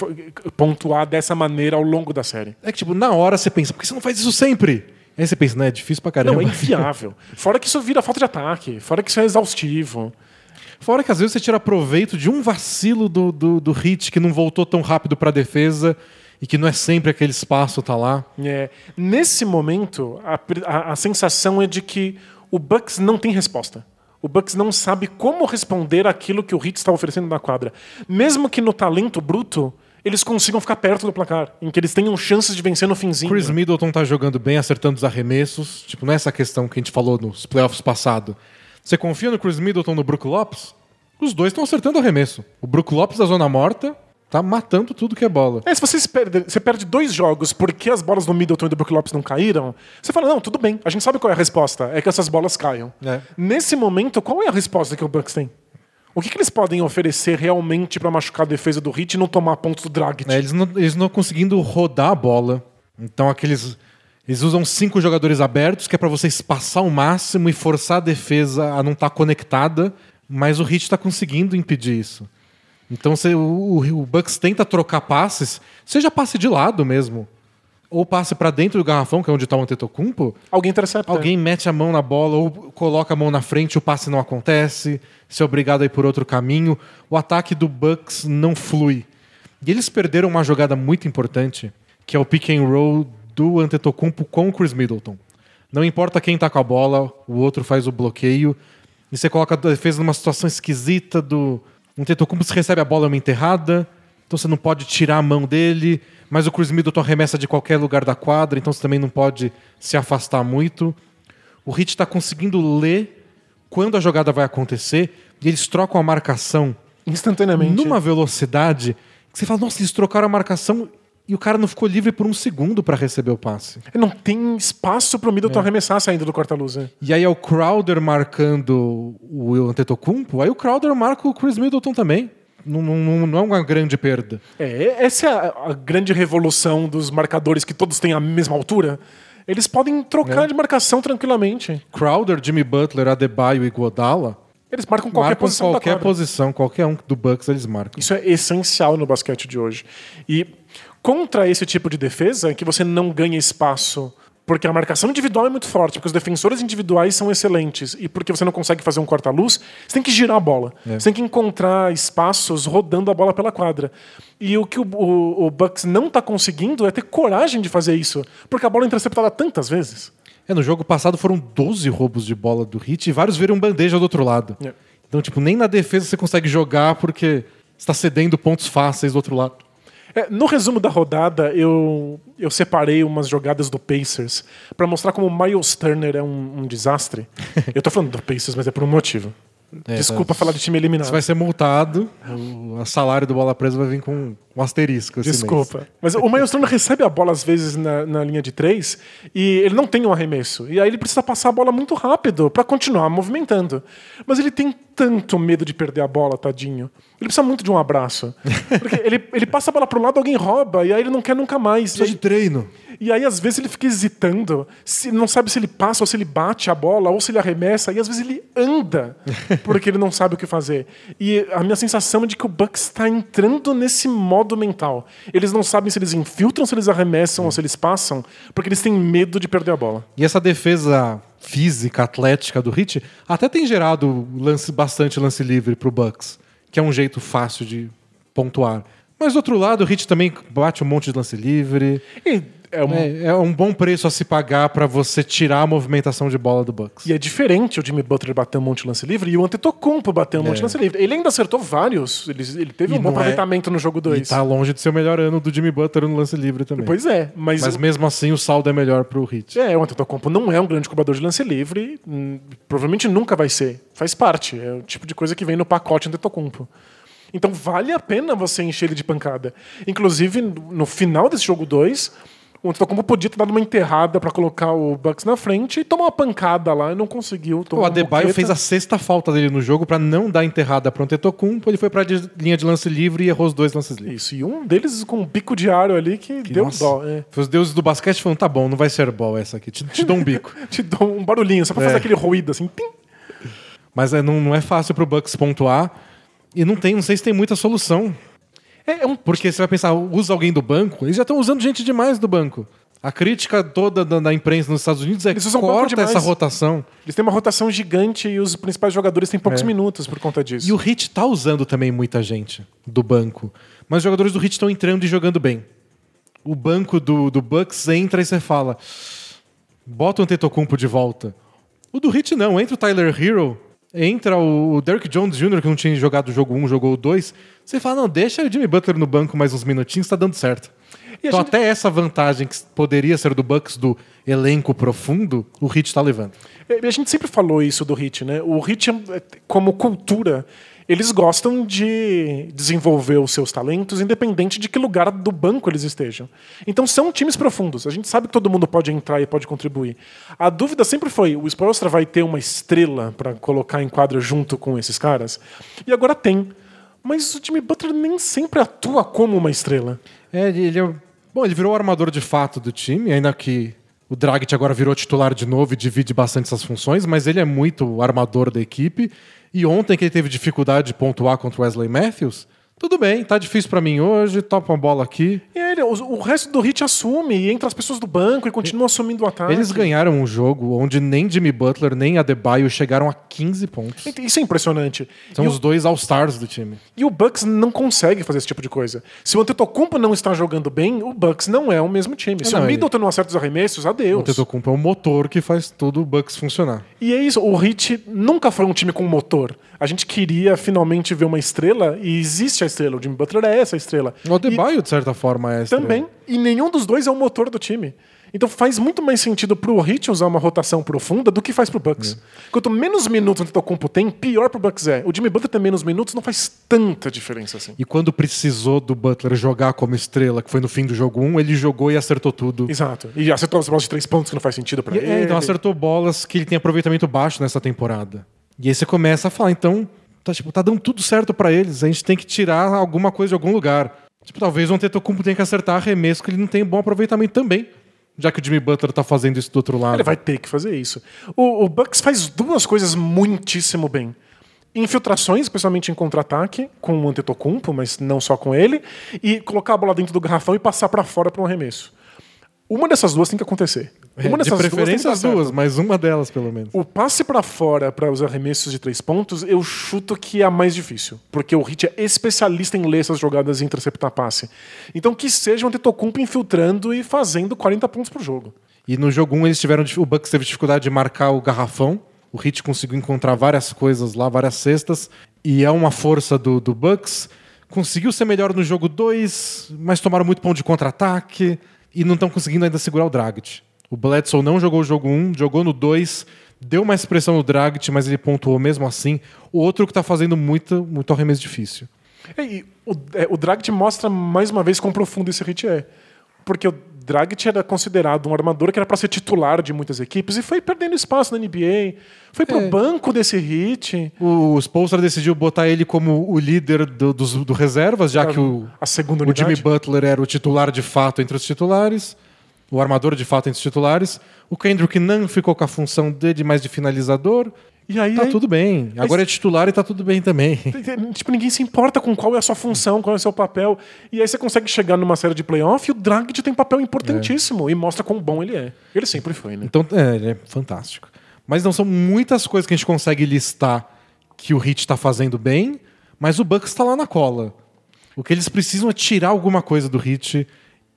pontuar dessa maneira ao longo da série. É que, tipo, na hora você pensa, por que você não faz isso sempre? Aí você pensa, né, é difícil pra caramba. Não, é inviável. Fora que isso vira falta de ataque, fora que isso é exaustivo. Fora que às vezes você tira proveito de um vacilo do, do, do hit que não voltou tão rápido pra defesa e que não é sempre aquele espaço tá lá. É, nesse momento, a, a- a sensação é de que o Bucks não tem resposta. O Bucks não sabe como responder aquilo que o Heat está oferecendo na quadra. Mesmo que no talento bruto, eles consigam ficar perto do placar, em que eles tenham chances de vencer no finzinho. Chris Middleton tá jogando bem, acertando os arremessos. Tipo, não é questão que a gente falou nos playoffs passado. Você confia no Chris Middleton no Brook Lopes? Os dois estão acertando o arremesso. O Brook Lopes da zona morta tá matando tudo que é bola. É, se você perde, você perde dois jogos porque as bolas do Middleton e do Brook Lopes não caíram, você fala, não, tudo bem, a gente sabe qual é a resposta, é que essas bolas caiam. É. Nesse momento, qual é a resposta que o Bucks tem? O que, que eles podem oferecer realmente para machucar a defesa do Heat e não tomar pontos do Dragic? É, eles, não, eles não conseguindo rodar a bola. Então aqueles. Eles usam cinco jogadores abertos, que é pra você espaçar o máximo e forçar a defesa a não estar conectada, mas o Heat tá conseguindo impedir isso. Então você, o, o- Bucks tenta trocar passes, seja passe de lado mesmo, ou passe pra dentro do garrafão, que é onde tá o Antetokounmpo, Alguém intercepta. Alguém mete a mão na bola ou coloca a mão na frente, o passe não acontece, você é obrigado a ir por outro caminho. O ataque do Bucks não flui. E eles perderam uma jogada muito importante, que é o pick and roll do Antetokounmpo com o Chris Middleton. Não importa quem tá com a bola, o outro faz o bloqueio. E você coloca a defesa numa situação esquisita do o Antetokounmpo se recebe a bola é uma enterrada, então você não pode tirar a mão dele, mas o Chris Middleton arremessa de qualquer lugar da quadra, então você também não pode se afastar muito. O Heat está conseguindo ler quando a jogada vai acontecer e eles trocam a marcação Instantaneamente. numa velocidade que você fala, nossa, eles trocaram a marcação e o cara não ficou livre por um segundo para receber o passe. Não tem espaço pro É. Middleton arremessar saindo do corta-luz. né? E aí é o Crowder marcando o Antetokounmpo, aí o Crowder marca o Chris Middleton também. Não, não- não é uma grande perda. É, essa é a, a grande revolução dos marcadores que todos têm a mesma altura. Eles podem trocar É. de marcação tranquilamente. Crowder, Jimmy Butler, Adebayo e Godala Eles marcam qualquer marcam posição qualquer posição, qualquer um do Bucks eles marcam. Isso é essencial no basquete de hoje. E contra esse tipo de defesa, que você não ganha espaço porque a marcação individual é muito forte, porque os defensores individuais são excelentes e porque você não consegue fazer um corta-luz, você tem que girar a bola. Você tem que encontrar espaços rodando a bola pela quadra. E o que o, o, o Bucks não está conseguindo é ter coragem de fazer isso, porque a bola é interceptada tantas vezes. É, no jogo passado foram 12 roubos de bola do Heat e vários viram bandeja do outro lado. É. Então, tipo, nem na defesa você consegue jogar porque está cedendo pontos fáceis do outro lado. É, no resumo da rodada, eu, eu separei umas jogadas do Pacers pra mostrar como o Miles Turner é um, um desastre. (laughs) eu tô falando do Pacers, mas é por um motivo. É, Desculpa tá- falar de time eliminado. Você vai ser multado, o salário do bola presa vai vir com um asterisco. mês. Desculpa. Mas o Turner recebe a bola às vezes na, na linha de três e ele não tem um arremesso. E aí ele precisa passar a bola muito rápido pra continuar movimentando. Mas ele tem tanto medo de perder a bola, tadinho. Ele precisa muito de um abraço. Porque ele, ele passa a bola pro lado, alguém rouba, e aí ele não quer nunca mais. Precisa de treino. E aí, às vezes, ele fica hesitando, se, não sabe se ele passa ou se ele bate a bola ou se ele arremessa, e às vezes ele anda, porque ele não sabe o que fazer. E a minha sensação é de que o Bucks está entrando nesse modo mental. Eles não sabem se eles infiltram, se eles arremessam ou se eles passam, porque eles têm medo de perder a bola. E essa defesa física, atlética do Hit até tem gerado lance, bastante lance livre pro Bucks, que é um jeito fácil de pontuar. Mas do outro lado, o Hit também bate um monte de lance livre. E é, um- É, é um bom preço a se pagar pra você tirar a movimentação de bola do Bucks. e é diferente o Jimmy Butler bater um monte de lance livre e o Antetokounmpo bater um monte de lance livre. Ele ainda acertou vários. Ele, ele teve É. E um bom é- aproveitamento no jogo E 2. tá longe de ser o melhor ano do Jimmy Butler no lance livre também. Pois é, mas, Mas mesmo assim, o saldo é melhor pro Hit. É, o Antetokounmpo não é um grande cobrador de lance livre, hum, provavelmente nunca vai ser. Faz parte, é o tipo de coisa que vem no pacote Antetokounmpo. Então vale a pena você encher ele de pancada. Inclusive, no final desse jogo 2, o Antetokounmpo podia ter dado uma enterrada pra colocar o Bucks na frente e tomar uma pancada lá e não conseguiu. O Adebayo fez a sexta falta dele no jogo pra não dar enterrada pro Antetokounmpo. Ele foi pra de- linha de lance livre e errou os dois lances livres. Isso, e um deles com um bico de aro ali que, deu Nossa. dó. é. Foi Os deuses do basquete falando, tá bom, não vai ser ball essa aqui, te, te dou um bico. (laughs) Te dou um barulhinho, só pra É. fazer aquele ruído assim. tim. Mas é, não, não é fácil pro Bucks pontuar. E não tem, não sei se tem muita solução. É, é um Porque você vai pensar, usa alguém do banco? Eles já estão usando gente demais do banco. A crítica toda da, da imprensa nos Estados Unidos é Eles que corta essa rotação. Eles têm uma rotação gigante e os principais jogadores têm poucos É. minutos por conta disso. E o Hit tá usando também muita gente do banco. Mas os jogadores do Hit estão entrando e jogando bem. O banco do, do Bucks entra e você fala: bota o Antetokounmpo de volta. O do Hit não, entra o Tyler Hero, entra o Derrick Jones Jr., que não tinha jogado o jogo 1, jogou o 2. Você fala: não, deixa o Jimmy Butler no banco mais uns minutinhos, tá dando certo. E então, gente- até essa vantagem que poderia ser do Bucks do elenco profundo, o Hit tá levando. É, A gente sempre falou isso do Hit, né? O Hit, é, como cultura, eles gostam de desenvolver os seus talentos, independente de que lugar do banco eles estejam. Então são times profundos. A gente sabe que todo mundo pode entrar e pode contribuir. A dúvida sempre foi: o Spoelstra vai ter uma estrela para colocar em quadra junto com esses caras? E agora tem. Mas o Jimmy Butler nem sempre atua como uma estrela. É, ele, ele é- Bom, ele virou o armador de fato do time, ainda que o Dragic agora virou titular de novo e divide bastante essas funções, mas ele é muito o armador da equipe. E ontem que ele teve dificuldade de pontuar contra o Wesley Matthews, tudo bem, tá difícil pra mim hoje, topa uma bola aqui. E ele, o, o resto do Hit assume e entra as pessoas do banco e continua assumindo o ataque. Eles ganharam um jogo onde nem Jimmy Butler nem Adebayo chegaram a 15 pontos. Isso é impressionante. São e, os o, dois All-Stars do time. e o Bucks não consegue fazer esse tipo de coisa. Se o Antetokounmpo não está jogando bem, o Bucks não é o mesmo time. Se Não, o ele- Middleton não acerta os arremessos, adeus. O Tetocumpo é o motor que faz todo o Bucks funcionar. E é isso, o Heat nunca foi um time com motor. A gente queria finalmente ver uma estrela e existe a estrela. O Jimmy Butler é essa estrela. O Adebayo, de certa forma, é a E, estrela. também. E nenhum dos dois é o motor do time. Então faz muito mais sentido pro Heat usar uma rotação profunda do que faz pro Bucks. Quanto menos minutos o Antetokounmpo tem, pior pro Bucks é. O Jimmy Butler ter menos minutos não faz tanta diferença assim. E quando precisou do Butler jogar como estrela, que foi no fim do jogo 1, ele jogou e acertou tudo. Exato. E acertou as bolas de três pontos que não faz sentido pra E, ele. é, então acertou bolas que ele tem aproveitamento baixo nessa temporada. E aí você começa a falar, então, tá, tipo, tá dando tudo certo pra eles, a gente tem que tirar alguma coisa de algum lugar. Tipo, talvez o Antetokounmpo tenha que acertar arremesso que ele não tem bom aproveitamento também. Já que o Jimmy Butler tá fazendo isso do outro lado. Ele vai ter que fazer isso. O, o Bucks faz duas coisas muitíssimo bem. Infiltrações, especialmente em contra-ataque, com o Antetokounmpo, mas não só com ele, e colocar a bola dentro do garrafão e passar pra fora para um arremesso. Uma dessas duas tem que acontecer. Uma É, de dessas preferência as duas, dar duas, mas uma delas, pelo menos. O passe pra fora para os arremessos de três pontos, eu chuto que é a mais difícil, porque o Hit é especialista em ler essas jogadas e interceptar passe. Então que seja o Antetokounmpo infiltrando e fazendo 40 pontos por jogo. E no jogo 1 eles tiveram. O Bucks teve dificuldade de marcar o garrafão. O Hit conseguiu encontrar várias coisas lá, várias cestas. E é uma força do, do Bucks conseguiu ser melhor no jogo 2, mas tomaram muito ponto de contra-ataque e não estão conseguindo ainda segurar o Dragic. O Bledsoe não jogou o jogo 1, um, jogou no 2, deu mais pressão no Dragic, mas ele pontuou mesmo assim. O outro que está fazendo muito, muito arremesso difícil. E, o, é, o Dragic mostra mais uma vez quão profundo esse hit é. Porque o Dragic era considerado um armador que era para ser titular de muitas equipes e foi perdendo espaço na NBA. Foi pro é. banco desse hit. O Spolstra decidiu botar ele como o líder do, dos do reservas, já a, que o, o Jimmy Butler era o titular de fato entre os titulares, o armador de fato entre os titulares. O Kendrick Nunn ficou com a função dele mais de finalizador. E aí, tá aí, tudo bem. Agora é titular e tá tudo bem também. (laughs) Tipo, ninguém se importa com qual é a sua função, qual é o seu papel. E aí você consegue chegar numa série de playoff e o Dragic tem papel importantíssimo é. e mostra quão bom ele é. Ele sempre foi, né? Então, é, ele é fantástico. Mas não são muitas coisas que a gente consegue listar que o Hit está fazendo bem, mas o Bucks está lá na cola. O que eles precisam é tirar alguma coisa do Hit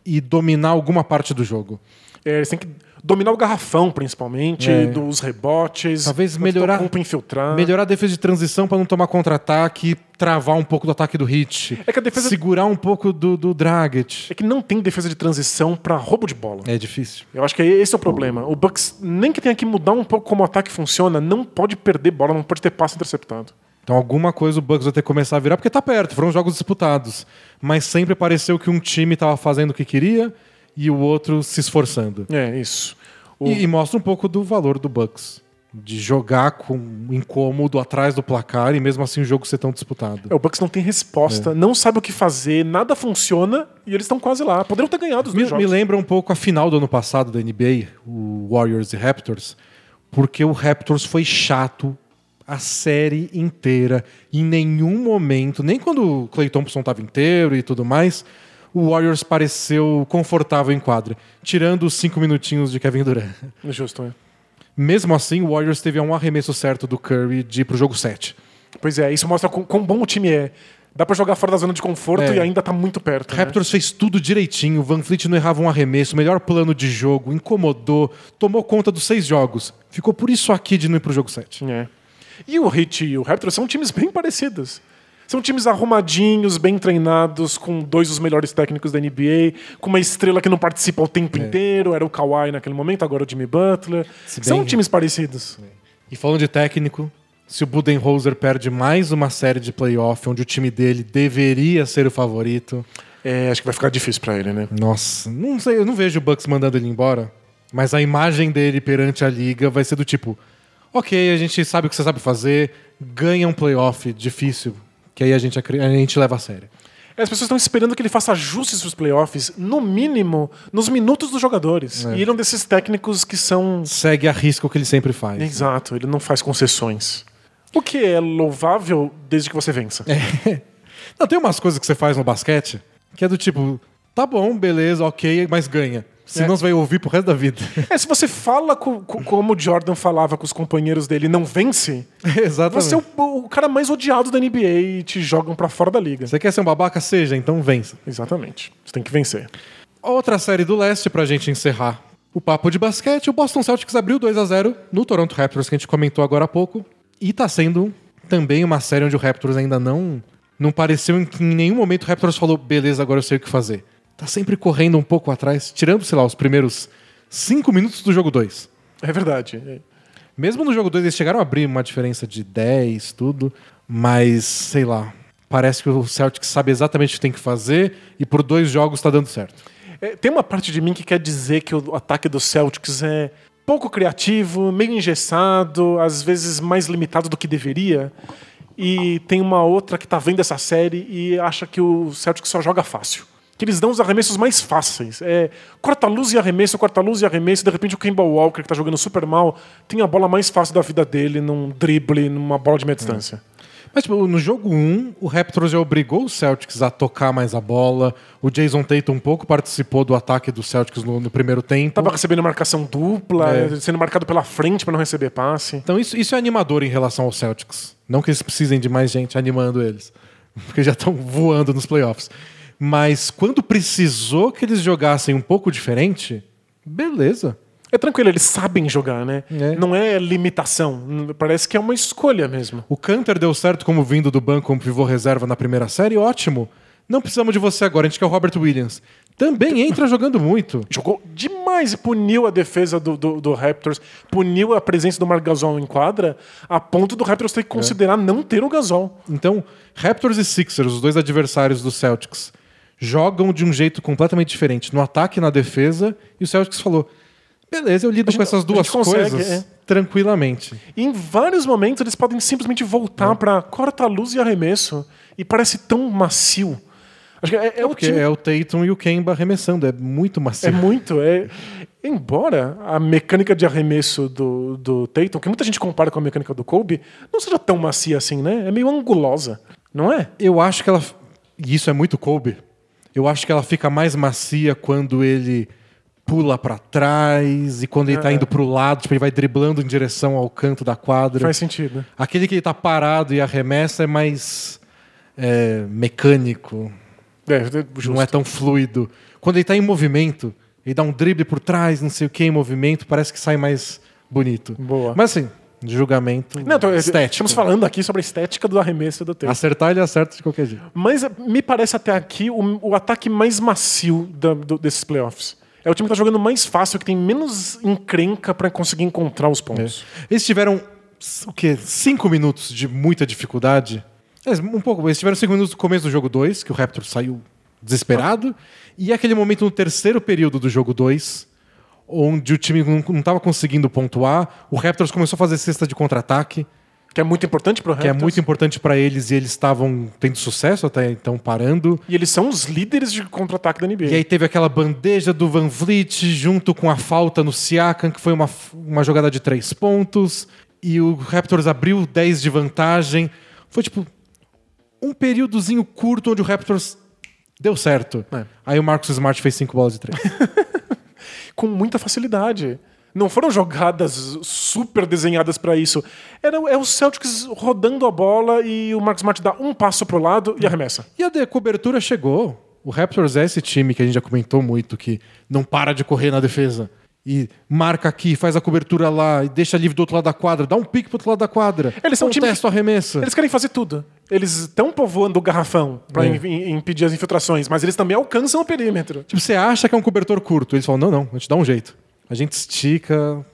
e dominar alguma parte do jogo. É, eles têm que dominar o garrafão, principalmente, é. dos rebotes. Talvez melhorar, infiltrar. melhorar a defesa de transição para não tomar contra-ataque, travar um pouco do ataque do hit. É que a defesa segurar um pouco do, do Dragic. É que não tem defesa de transição para roubo de bola. É difícil. Eu acho que esse é o problema. O Bucks, nem que tenha que mudar um pouco como o ataque funciona, não pode perder bola, não pode ter passe interceptado. Então alguma coisa o Bucks vai ter que começar a virar, porque tá perto, foram jogos disputados. Mas sempre pareceu que um time estava fazendo o que queria e o outro se esforçando. É, isso. O... E, e, mostra um pouco do valor do Bucks. De jogar com incômodo atrás do placar e mesmo assim o jogo ser tão disputado. É, o Bucks não tem resposta, é. não sabe o que fazer, nada funciona e eles estão quase lá. Poderiam ter ganhado os me, jogos. Me lembra um pouco a final do ano passado da NBA, o Warriors e Raptors, porque o Raptors foi chato a série inteira. Em nenhum momento, nem quando o Clay Thompson estava inteiro e tudo mais, o Warriors pareceu confortável em quadra, tirando os cinco minutinhos de Kevin Durant. Justo, é. Mesmo assim, o Warriors teve um arremesso certo do Curry de ir pro jogo 7. Pois é, isso mostra quão bom o time é. Dá para jogar fora da zona de conforto é. e ainda tá muito perto. Né? Raptors né? fez tudo direitinho, Van Fleet não errava um arremesso, melhor plano de jogo, incomodou, tomou conta dos seis jogos. Ficou por isso aqui de não ir pro jogo 7. É. E o Heat e o Raptors são times bem parecidos. São times arrumadinhos, bem treinados, com dois dos melhores técnicos da NBA, com uma estrela que não participa o tempo é. inteiro, era o Kawhi naquele momento, agora o Jimmy Butler. Bem, São times parecidos. E falando de técnico, se o Budenholzer perde mais uma série de playoff onde o time dele deveria ser o favorito. É, acho que vai ficar difícil para ele, né? Nossa, não sei, eu não vejo o Bucks mandando ele embora, mas a imagem dele perante a liga vai ser do tipo: ok, a gente sabe o que você sabe fazer, ganha um playoff difícil, que aí a gente, a gente leva a sério. As pessoas estão esperando que ele faça ajustes para os playoffs, no mínimo, nos minutos dos jogadores. É. E ele é um desses técnicos que são. Segue a risco o que ele sempre faz. Exato, né? ele não faz concessões. O que é louvável desde que você vença. É. Não, tem umas coisas que você faz no basquete que é do tipo, tá bom, beleza, ok, mas ganha. Senão é. você vai ouvir pro resto da vida. (laughs) É, se você fala com, com, como o Jordan falava com os companheiros dele não vence, (laughs) Exatamente. você é o, o, cara mais odiado da NBA e te jogam para fora da liga. Você quer ser um babaca? Seja, então vença. Exatamente. Você tem que vencer. Outra série do leste pra gente encerrar o papo de basquete. O Boston Celtics abriu 2 a 0 no Toronto Raptors, que a gente comentou agora há pouco. E tá sendo também uma série onde o Raptors ainda não. Não pareceu que em nenhum momento o Raptors falou, beleza, agora eu sei o que fazer tá sempre correndo um pouco atrás, tirando, sei lá, os primeiros cinco minutos do jogo 2. É verdade. Mesmo no jogo 2 eles chegaram a abrir uma diferença de 10, tudo, mas sei lá. Parece que o Celtics sabe exatamente o que tem que fazer e por dois jogos está dando certo. É, tem uma parte de mim que quer dizer que o ataque do Celtics é pouco criativo, meio engessado, às vezes mais limitado do que deveria. E tem uma outra que está vendo essa série e acha que o Celtics só joga fácil que eles dão os arremessos mais fáceis. É, corta-luz e arremesso, corta-luz e arremesso, e de repente o Kemba Walker, que está jogando super mal, tem a bola mais fácil da vida dele num drible, numa bola de meia distância. Mas tipo, no jogo 1, o Raptors já obrigou o Celtics a tocar mais a bola. O Jason Tatum um pouco participou do ataque do Celtics no, no primeiro tempo. Tava recebendo marcação dupla, é. sendo marcado pela frente para não receber passe. Então isso, isso é animador em relação ao Celtics. Não que eles precisem de mais gente animando eles. (laughs) Porque já estão voando nos playoffs. Mas quando precisou que eles jogassem um pouco diferente, beleza. É tranquilo, eles sabem jogar, né? É. Não é limitação. Parece que é uma escolha mesmo. O Canter deu certo como vindo do banco como pivô reserva na primeira série, ótimo. Não precisamos de você agora, a gente quer o Robert Williams. Também entra jogando muito. (laughs) Jogou demais e puniu a defesa do, do, do Raptors, puniu a presença do Marc Gasol em quadra, a ponto do Raptors ter que considerar não ter o Gasol. Então, Raptors e Sixers, os dois adversários do Celtics, jogam de um jeito completamente diferente, no ataque e na defesa, e o Celtics falou: beleza, eu lido gente- com essas duas consegue, coisas é. tranquilamente. E em vários momentos eles podem simplesmente voltar pra corta-luz e arremesso, e parece tão macio. Acho que é, é o Porque time é o Tatum e o Kemba arremessando, é muito macio. É muito. É... Embora a mecânica de arremesso do, do Tatum, que muita gente compara com a mecânica do Kobe, não seja tão macia assim, né? É meio angulosa, não é? Eu acho que ela. E isso é muito Kobe. Eu acho que ela fica mais macia quando ele pula pra trás e quando ele tá É. indo pro lado, tipo, ele vai driblando em direção ao canto da quadra. Faz sentido. Aquele que ele tá parado e arremessa é mais é, mecânico, É, não é tão fluido. Quando ele tá em movimento, ele dá um drible por trás, não sei o que, em movimento, parece que sai mais bonito. Boa. Mas assim, de julgamento Não, tô- estético. estamos falando aqui sobre a estética do arremesso do Tatum. Acertar ele acerta de qualquer jeito. Mas eh, me parece até aqui o, o ataque mais macio da- do- desses playoffs. É o time que tá jogando mais fácil, que tem menos encrenca pra conseguir encontrar os pontos. Eles tiveram o quê? Cinco minutos de muita dificuldade. Eles, um pouco. Eles tiveram cinco minutos no começo do jogo 2, que o Raptor saiu desesperado. E aquele momento no terceiro período do jogo 2, onde o time não estava conseguindo pontuar. O Raptors começou a fazer cesta de contra-ataque, Que é muito importante pro que é muito importante para eles e eles estavam tendo sucesso até então parando. E eles são os líderes de contra-ataque da NBA. E aí teve aquela bandeja do Van Vliet junto com a falta no Siakam, que foi uma, uma jogada de três pontos. E o Raptors abriu 10 de vantagem. Foi tipo um períodozinho curto onde o Raptors deu certo. É. Aí o Marcus Smart fez cinco bolas de três. (laughs) com muita facilidade. Não foram jogadas super desenhadas pra isso. Era é o Celtics rodando a bola e o Marcos Smart dá um passo pro lado e arremessa. e a cobertura chegou. O Raptors é esse time que a gente já comentou muito, que não para de correr na defesa. E marca aqui, faz a cobertura lá, e deixa livre do outro lado da quadra, dá um pique pro outro lado da quadra. Eles são um time contesta o arremesso. Eles querem fazer tudo. Eles estão povoando o garrafão pra É. im- im- impedir as infiltrações, mas eles também alcançam o perímetro. Tipo, você acha que é um cobertor curto. Eles falam, não, não, a gente dá um jeito. A gente estica,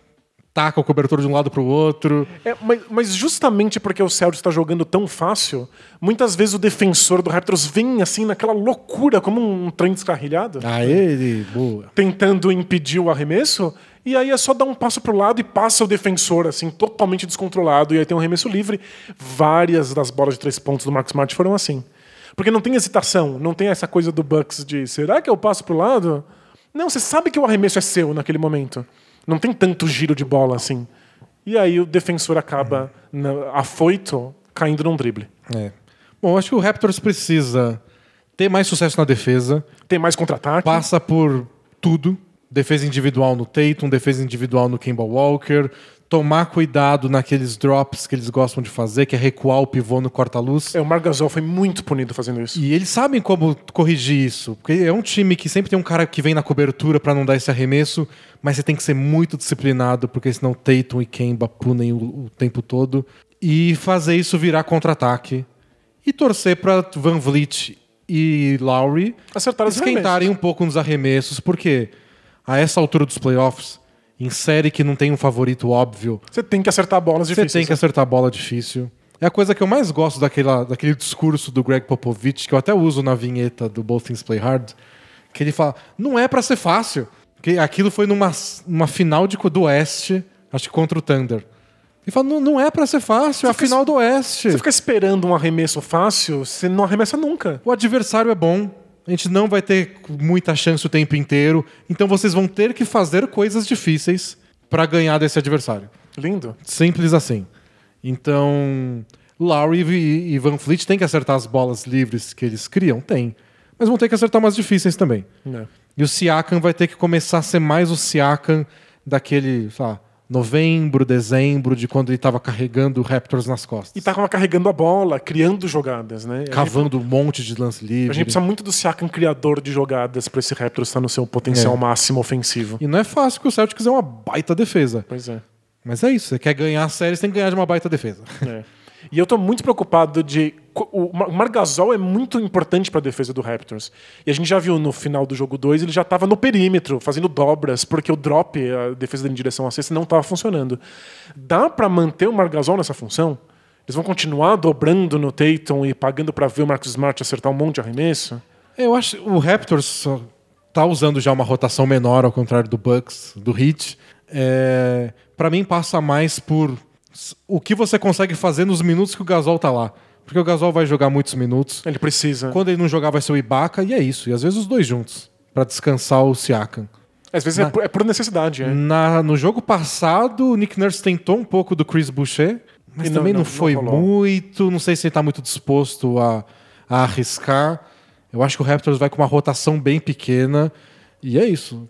taca o cobertor de um lado pro outro. É, mas, mas justamente porque o Celtics está jogando tão fácil, muitas vezes o defensor do Raptors vem assim naquela loucura, como um trem descarrilhado. Aí ele, boa. tentando impedir o arremesso, e aí é só dar um passo pro lado e passa o defensor, assim, totalmente descontrolado, e aí tem um arremesso livre. Várias das bolas de três pontos do Marcus Smart foram assim. Porque não tem hesitação, não tem essa coisa do Bucks de será que eu passo pro lado? Não, você sabe que o arremesso é seu naquele momento. Não tem tanto giro de bola assim. E aí o defensor acaba na- afoito caindo num drible. É. Bom, acho que o Raptors precisa ter mais sucesso na defesa. Tem mais contra-ataque. Passa por tudo. Defesa individual no Tatum, defesa individual no Kemba Walker. Tomar cuidado naqueles drops que eles gostam de fazer, que é recuar o pivô no corta-luz. É, o Marc Gasol foi muito punido fazendo isso. E eles sabem como corrigir isso. Porque é um time que sempre tem um cara que vem na cobertura pra não dar esse arremesso, mas você tem que ser muito disciplinado, porque senão Tatum e Kemba punem o, o tempo todo. E fazer isso virar contra-ataque. E torcer pra Van Vliet e Lowry Acertar os esquentarem um pouco nos arremessos, porque a essa altura dos playoffs, em série que não tem um favorito óbvio, Você tem que acertar bolas você difíceis. tem que né? acertar a bola difícil. É a coisa que eu mais gosto daquela, daquele discurso do Greg Popovich, que eu até uso na vinheta do Both Things Play Hard, que ele fala, não é pra ser fácil. Que aquilo foi numa, numa final de, do Oeste, acho que contra o Thunder. Ele fala, não, não é pra ser fácil, é a final do Oeste. Você fica esperando um arremesso fácil, você não arremessa nunca. O adversário é bom, a gente não vai ter muita chance o tempo inteiro, então vocês vão ter que fazer coisas difíceis pra ganhar desse adversário. Lindo. Simples assim. Então, Lowry e e Van Fleet têm que acertar as bolas livres que eles criam? Tem. Mas vão ter que acertar umas difíceis também. É. E o Siakam vai ter que começar a ser mais o Siakam daquele, sei lá, novembro, dezembro, de quando ele estava carregando o Raptors nas costas. E tava carregando a bola, criando jogadas, né? A gente- Cavando um monte de lance livre. A gente precisa muito do Siakam criador de jogadas pra esse Raptors estar no seu potencial É. máximo ofensivo. E não é fácil que o Celtics é uma baita defesa. Pois é. Mas é isso, você quer ganhar a série, você tem que ganhar de uma baita defesa. É. E eu tô muito preocupado de. O Mar- o Margasol é muito importante pra defesa do Raptors. E a gente já viu no final do jogo 2, ele já tava no perímetro, fazendo dobras, porque o drop, a defesa dele em direção à cesta, não tava funcionando. Dá pra manter o Margasol nessa função? Eles vão continuar dobrando no Tatum e pagando pra ver o Marcus Smart acertar um monte de arremesso? Eu acho o Raptors tá usando já uma rotação menor, ao contrário do Bucks, do Heat. É, para mim passa mais por o que você consegue fazer nos minutos que o Gasol tá lá. Porque o Gasol vai jogar muitos minutos. Ele precisa. Quando ele não jogar vai ser o Ibaka e é isso. E às vezes os dois juntos Pra descansar o Siakam. Às vezes é por, é por necessidade. É. Na, no jogo passado, o Nick Nurse tentou um pouco do Chris Boucher, mas E não- também não, não- não foi rolou. muito. Não sei se ele está muito disposto a, a arriscar. Eu acho que o Raptors vai com uma rotação bem pequena. E é isso.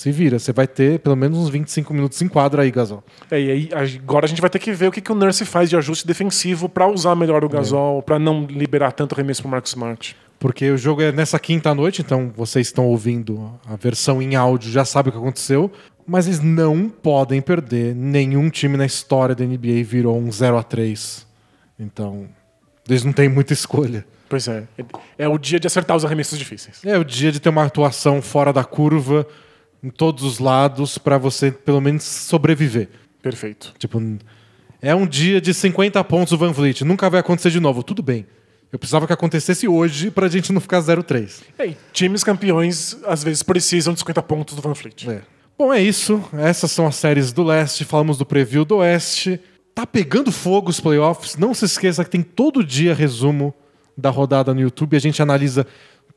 Se vira. Você vai ter pelo menos uns 25 minutos em quadra aí, Gasol. É, e aí agora a gente vai ter que ver o que, que o Nurse faz de ajuste defensivo pra usar melhor o Gasol, pra não liberar tanto arremesso pro Marcus Smart. Porque o jogo é nessa quinta noite, então vocês estão ouvindo a versão em áudio, já sabe o que aconteceu. Mas eles não podem perder. Nenhum time na história da NBA virou um 0 a 3 Então, eles não têm muita escolha. Pois é. É o dia de acertar os arremessos difíceis. É o dia de ter uma atuação fora da curva, em todos os lados, pra você pelo menos sobreviver. Perfeito. Tipo, é um dia de 50 pontos o Van Vliet. Nunca vai acontecer de novo. Tudo bem. Eu precisava que acontecesse hoje pra gente não ficar 0-3. E aí, times campeões às vezes precisam de 50 pontos do Van Fleet. É. Bom, é isso. Essas são as séries do leste. Falamos do preview do oeste. Tá pegando fogo os playoffs. Não se esqueça que tem todo dia resumo da rodada no YouTube. A gente analisa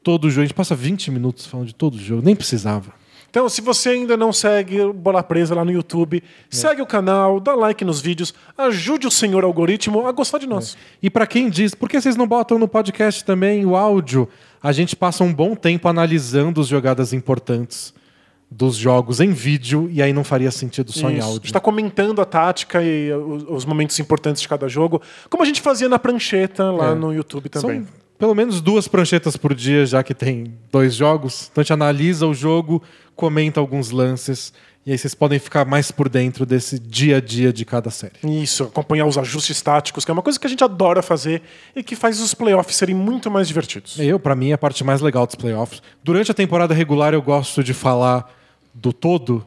todo o jogo. A gente passa 20 minutos falando de todo o jogo. Nem precisava. Então, se você ainda não segue o Bola Presa lá no YouTube, segue o canal, dá like nos vídeos, ajude o senhor algoritmo a gostar de nós. E pra quem diz, por que vocês não botam no podcast também o áudio? A gente passa um bom tempo analisando as jogadas importantes dos jogos em vídeo e aí não faria sentido só em Isso. A áudio. gente está comentando a tática e os, os momentos importantes de cada jogo, como a gente fazia na prancheta lá É. no YouTube também. São pelo menos duas pranchetas por dia, já que tem dois jogos. Então a gente analisa o jogo, comenta alguns lances, e aí vocês podem ficar mais por dentro desse dia a dia de cada série. Isso, acompanhar os ajustes táticos, que é uma coisa que a gente adora fazer e que faz os playoffs serem muito mais divertidos. Eu, pra mim, é a parte mais legal dos playoffs. Durante a temporada regular, eu gosto de falar do todo,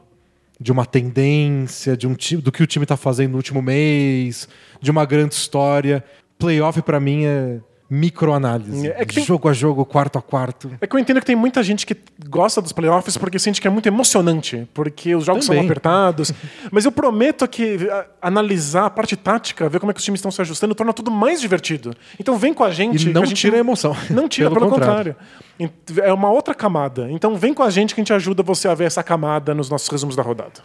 de uma tendência, de um time, do que o time tá fazendo no último mês, de uma grande história. Playoff, pra mim, é microanálise. É tem- Jogo a jogo, quarto a quarto. É que eu entendo que tem muita gente que gosta dos playoffs porque sente que é muito emocionante, porque os jogos são Também. apertados. (laughs) Mas eu prometo que a- analisar a parte tática, ver como é que os times estão se ajustando, torna tudo mais divertido. Então vem com a gente. E não a gente tira a emoção. Não tira, pelo, contrário. Ent- É uma outra camada. Então vem com a gente que a gente ajuda você a ver essa camada nos nossos resumos da rodada.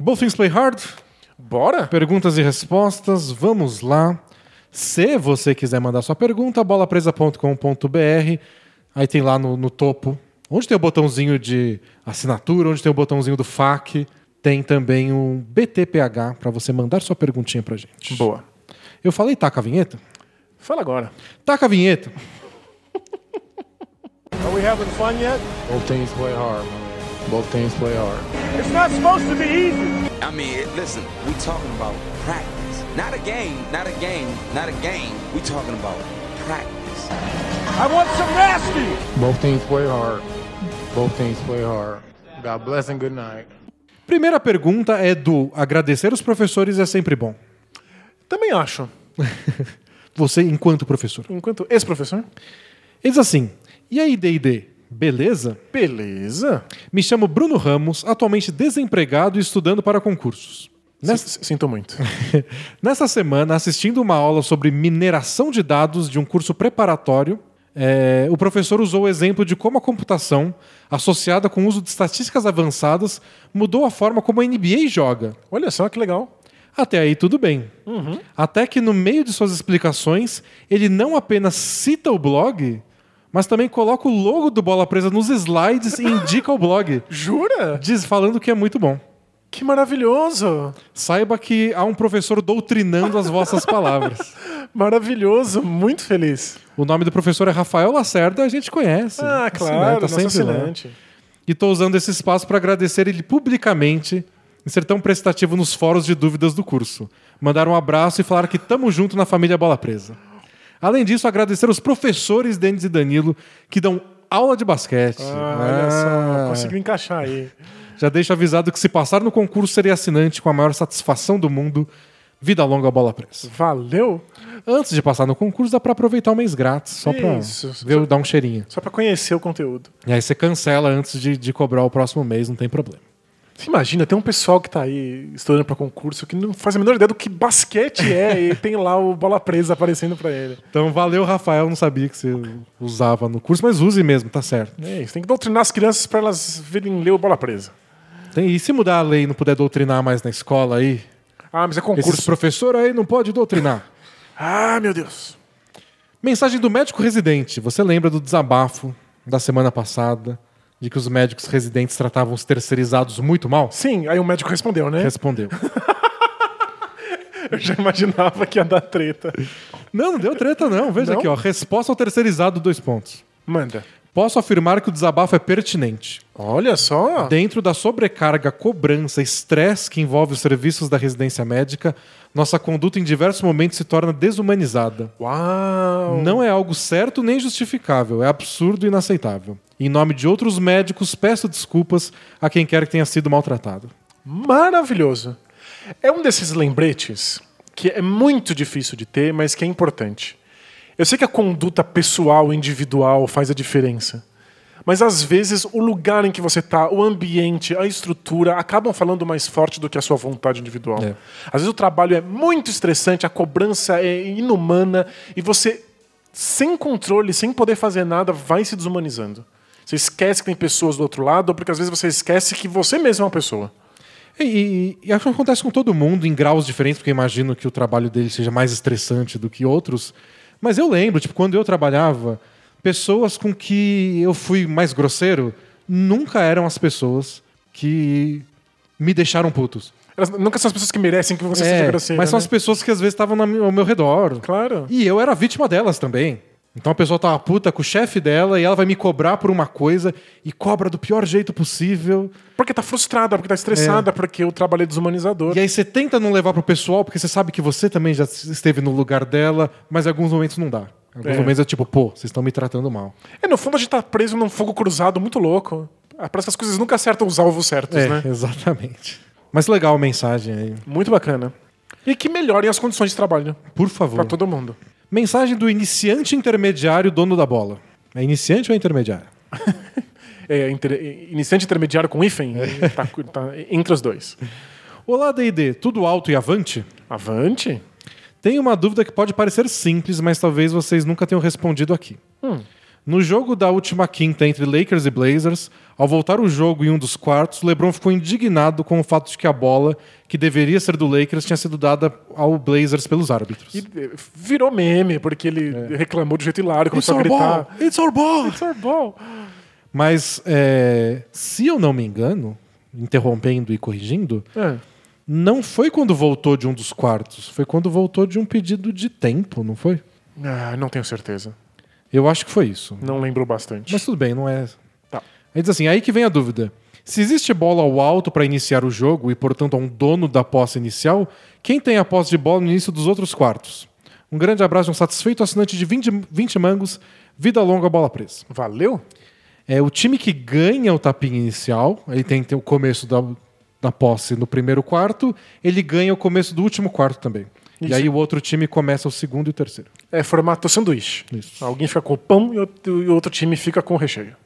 Both Things Play Hard. Bora? Perguntas e respostas, vamos lá. Se você quiser mandar sua pergunta, bolapresa.com.br. Aí tem lá no, no topo, onde tem o botãozinho de assinatura, onde tem o botãozinho do FAQ, tem também um BTPH para você mandar sua perguntinha pra gente. Boa. Eu falei taca a vinheta? Fala agora. Taca a vinheta. Are we having fun yet? Both teams play hard. Both teams play hard. It's not supposed to be easy. I mean, listen, we talking about practice. Not a game, not a game, not a game. We talking about practice. I want some nasty. Both teams play hard. Both teams play hard. God bless and good night. Primeira pergunta é do agradecer os professores é sempre bom. Também acho. (laughs) Você enquanto professor. Enquanto ex-professor. Ele diz assim: "E aí, D&D, beleza?" Beleza. Me chamo Bruno Ramos, atualmente desempregado e estudando para concursos. Nessa, Sinto muito. (laughs) nessa semana, assistindo uma aula sobre mineração de dados de um curso preparatório, é, o professor usou o exemplo de como a computação, associada com o uso de estatísticas avançadas, mudou a forma como a NBA joga. Olha só que legal. Até aí tudo bem. Até que no meio de suas explicações, ele não apenas cita o blog, mas também coloca o logo do Bola Presa nos slides e indica o blog, (laughs) Jura? diz falando que é muito bom. Que maravilhoso! Saiba que há um professor doutrinando as vossas palavras. (laughs) Maravilhoso, muito feliz. O nome do professor é Rafael Lacerda, a gente conhece. Ah, Assinante, claro, tá nosso sempre lá. assinante. E estou usando esse espaço para agradecer ele publicamente em ser tão prestativo nos fóruns de dúvidas do curso. Mandar um abraço e falar que tamo junto na família Bola Presa. Além disso, agradecer os professores Denis e Danilo que dão aula de basquete. Ah, olha só, Ah, conseguiu encaixar aí. Já deixo avisado que se passar no concurso serei assinante com a maior satisfação do mundo. Vida longa Bola Presa. Valeu. Antes de passar no concurso, dá para aproveitar um mês grátis, só para Isso. ver, dar um cheirinho. Só pra conhecer o conteúdo. E aí você cancela antes de, de cobrar o próximo mês, não tem problema. Você imagina, tem um pessoal que tá aí estudando pra concurso que não faz a menor ideia do que basquete é (laughs) e tem lá o bola presa aparecendo pra ele. Então, valeu, Rafael. Não sabia que você usava no curso, mas use mesmo, tá certo. É isso, tem que doutrinar as crianças pra elas virem ler o bola presa. Tem- e se mudar a lei e não puder doutrinar mais na escola aí, Ah, mas é esses concurso. professores aí não pode doutrinar. (laughs) Ah, meu Deus. Mensagem do médico residente. Você lembra do desabafo da semana passada de que os médicos residentes tratavam os terceirizados muito mal? Sim, aí o médico respondeu, né? Respondeu. (laughs) Eu já imaginava que ia dar treta. Não, não deu treta, não. Veja Não? aqui, ó. Resposta ao terceirizado, dois pontos. Manda. Posso afirmar que o desabafo é pertinente. Olha só. Dentro da sobrecarga, cobrança, estresse que envolve os serviços da residência médica, nossa conduta em diversos momentos se torna desumanizada. Uau. Não é algo certo nem justificável, é absurdo e inaceitável. Em nome de outros médicos, peço desculpas a quem quer que tenha sido maltratado. Maravilhoso. É um desses lembretes que é muito difícil de ter, mas que é importante. Eu sei que a conduta pessoal, individual, faz a diferença. Mas às vezes o lugar em que você está, o ambiente, a estrutura acabam falando mais forte do que a sua vontade individual. É. Às vezes o trabalho é muito estressante, a cobrança é inumana e você, sem controle, sem poder fazer nada, vai se desumanizando. Você esquece que tem pessoas do outro lado, ou porque às vezes você esquece que você mesmo é uma pessoa. E, e- e acho que acontece com todo mundo em graus diferentes, porque eu imagino que o trabalho dele seja mais estressante do que outros. Mas eu lembro, tipo, quando eu trabalhava, pessoas com que eu fui mais grosseiro nunca eram as pessoas que me deixaram putos. Elas nunca são as pessoas que merecem que você seja É, grosseiro. mas são né? as pessoas que às vezes estavam ao meu redor. Claro. E eu era vítima delas também. Então a pessoa tava puta com o chefe dela e ela vai me cobrar por uma coisa e cobra do pior jeito possível. Porque tá frustrada, porque tá estressada, porque o trabalho é desumanizador. É. E aí você tenta não levar pro pessoal, porque você sabe que você também já esteve no lugar dela, mas em alguns momentos não dá. Em alguns É. momentos é tipo, pô, vocês estão me tratando mal. É, no fundo a gente tá preso num fogo cruzado muito louco. Ah, Parece que as coisas nunca acertam os alvos certos, É, né? exatamente. Mas legal a mensagem aí. Muito bacana. E que melhorem as condições de trabalho Por favor. pra todo mundo. Mensagem do iniciante intermediário dono da bola. É iniciante ou é intermediário? (laughs) É, inter- iniciante intermediário com hífen, tá, tá entre os dois. Olá, D&D. Tudo alto e avante? Avante? Tenho uma dúvida que pode parecer simples, mas talvez vocês nunca tenham respondido aqui. No jogo da última quinta entre Lakers e Blazers, ao voltar o jogo em um dos quartos, LeBron ficou indignado com o fato de que a bola, que deveria ser do Lakers, tinha sido dada ao Blazers pelos árbitros. E eh, virou meme, porque ele reclamou de jeito hilário, It's começou a our gritar. ball! It's our ball! It's our ball. Mas, é, se eu não me engano, interrompendo e corrigindo, É. não foi quando voltou de um dos quartos, foi quando voltou de um pedido de tempo, não foi? Ah, não tenho certeza. Eu acho que foi isso. Não lembro bastante. Mas tudo bem, não é. Tá. Aí diz assim: aí que vem a dúvida. Se existe bola ao alto para iniciar o jogo e, portanto, a um dono da posse inicial, quem tem a posse de bola no início dos outros quartos? Um grande abraço de um satisfeito assinante de 20, 20 mangos, vida longa, bola presa. Valeu? É o time que ganha o tapinha inicial, ele tem, tem o começo da, da posse no primeiro quarto, ele ganha o começo do último quarto também. E Isso. aí o outro time começa o segundo e o terceiro. É formato sanduíche. Isso. Alguém fica com o pão e outro, e outro time fica com o recheio.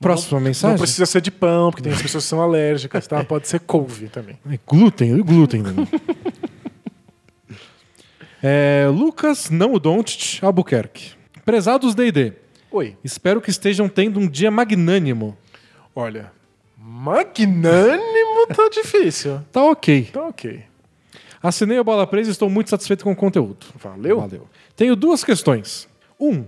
Próxima mensagem. Não precisa ser de pão, porque tem as pessoas que são alérgicas, tá? Pode ser couve também. É glúten, e glúten também. (laughs) é, Lucas, não o Doncic, Albuquerque. Prezados D&D, Oi. espero que estejam tendo um dia magnânimo. Olha, magnânimo tá difícil. Tá ok. Tá ok. Assinei a bola presa e estou muito satisfeito com o conteúdo. Valeu? Valeu. Tenho duas questões. Um,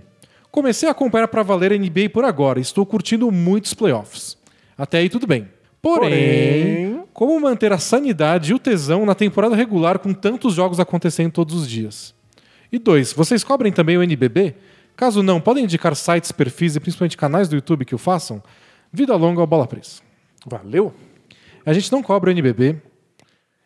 comecei a acompanhar para valer a NBA por agora e estou curtindo muitos playoffs. Até aí tudo bem. Porém, Porém, Como manter a sanidade e o tesão na temporada regular com tantos jogos acontecendo todos os dias? E dois, vocês cobrem também o NBB? Caso não, podem indicar sites, perfis e principalmente canais do YouTube que o façam? Vida longa ao bola presa. Valeu? A gente não cobra o NBB.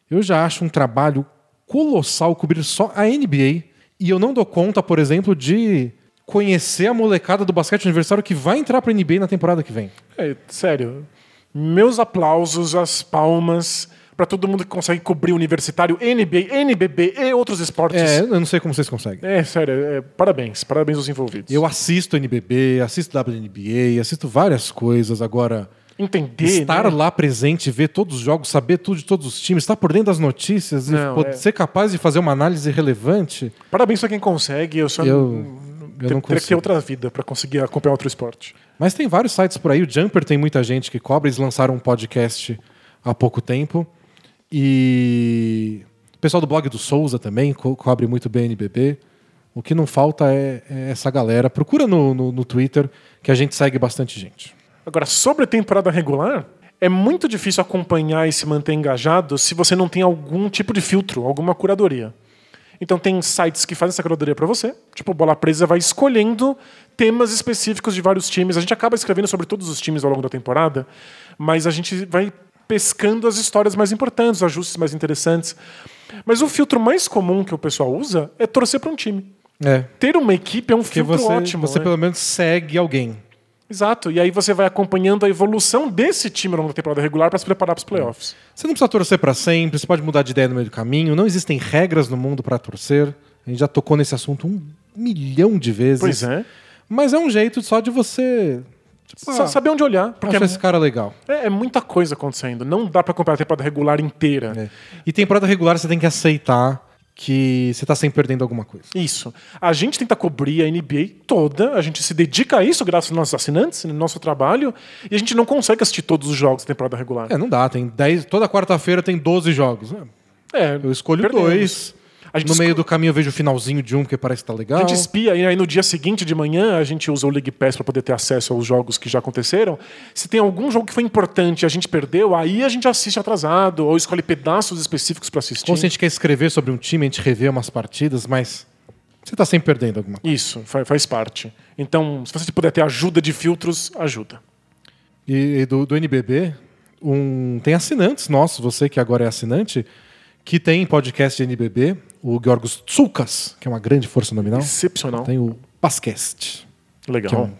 Eu já acho um trabalho colossal cobrir só a NBA. E eu não dou conta, por exemplo, de conhecer a molecada do basquete universitário que vai entrar para a NBA na temporada que vem. É, sério. Meus aplausos, as palmas para todo mundo que consegue cobrir universitário, NBA, NBB e outros esportes. É, eu não sei como vocês conseguem. É, sério, é, parabéns, parabéns aos envolvidos. Eu assisto NBB, assisto WNBA, assisto várias coisas. Agora, Entender. estar né? lá presente, ver todos os jogos, saber tudo de todos os times, estar por dentro das notícias Não, e é. ser capaz de fazer uma análise relevante. Parabéns pra quem consegue. Eu só Eu- eu não teria que ter outra vida para conseguir acompanhar outro esporte. Mas tem vários sites por aí. O Jumper tem muita gente que cobra. Eles lançaram um podcast há pouco tempo. E o pessoal do blog do Souza também co cobre muito bem NBB. O que não falta é, é essa galera. Procura no, no, no Twitter que a gente segue bastante gente. Agora, sobre a temporada regular, é muito difícil acompanhar e se manter engajado se você não tem algum tipo de filtro, alguma curadoria. Então tem sites que fazem essa curadoria para você. Tipo, o Bola Presa vai escolhendo temas específicos de vários times. A gente acaba escrevendo sobre todos os times ao longo da temporada, mas a gente vai pescando as histórias mais importantes, os ajustes mais interessantes. Mas o filtro mais comum que o pessoal usa é torcer para um time. É. Ter uma equipe é um Porque filtro você, ótimo. você né? pelo menos segue alguém. Exato. E aí você vai acompanhando a evolução desse time ao longo da temporada regular para se preparar para os playoffs. Você não precisa torcer pra sempre, você pode mudar de ideia no meio do caminho. Não existem regras no mundo pra torcer. A gente já tocou nesse assunto um milhão de vezes. Pois é. Mas é um jeito só de você. Tipo, ah, saber onde olhar, porque acho é, esse cara legal. é- é muita coisa acontecendo. Não dá para acompanhar a temporada regular inteira. É. E temporada regular você tem que aceitar que você tá sempre perdendo alguma coisa. Isso. A gente tenta cobrir a NBA toda, a gente se dedica a isso graças aos nossos assinantes, no nosso trabalho, e a gente não consegue assistir todos os jogos da temporada regular. É, não dá. Tem 10, toda quarta-feira tem 12 jogos. É, É, Eu escolho perdemos. dois. A gente No meio do caminho eu vejo o finalzinho de um, porque parece que tá legal. A gente espia e aí no dia seguinte de manhã a gente usa o League Pass para poder ter acesso aos jogos que já aconteceram. Se tem algum jogo que foi importante e a gente perdeu, aí a gente assiste atrasado ou escolhe pedaços específicos para assistir. Ou se a gente quer escrever sobre um time, a gente revê umas partidas, mas você tá sempre perdendo alguma coisa. Isso, fa- faz parte. Então, se você puder ter ajuda de filtros, ajuda. E, e do, do NBB, um, tem assinantes nossos, você que agora é assinante, que tem podcast de NBB, o Georgos Tsukas, que é uma grande força nominal. Excepcional. Tem o Bascast. que é Legal. um-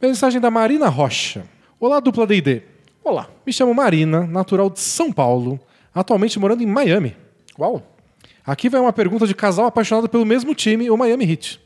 Mensagem da Marina Rocha. Olá, dupla D&D. Olá. Me chamo Marina, natural de São Paulo, atualmente morando em Miami. Uau. Aqui vai uma pergunta de casal apaixonado pelo mesmo time, o Miami Heat.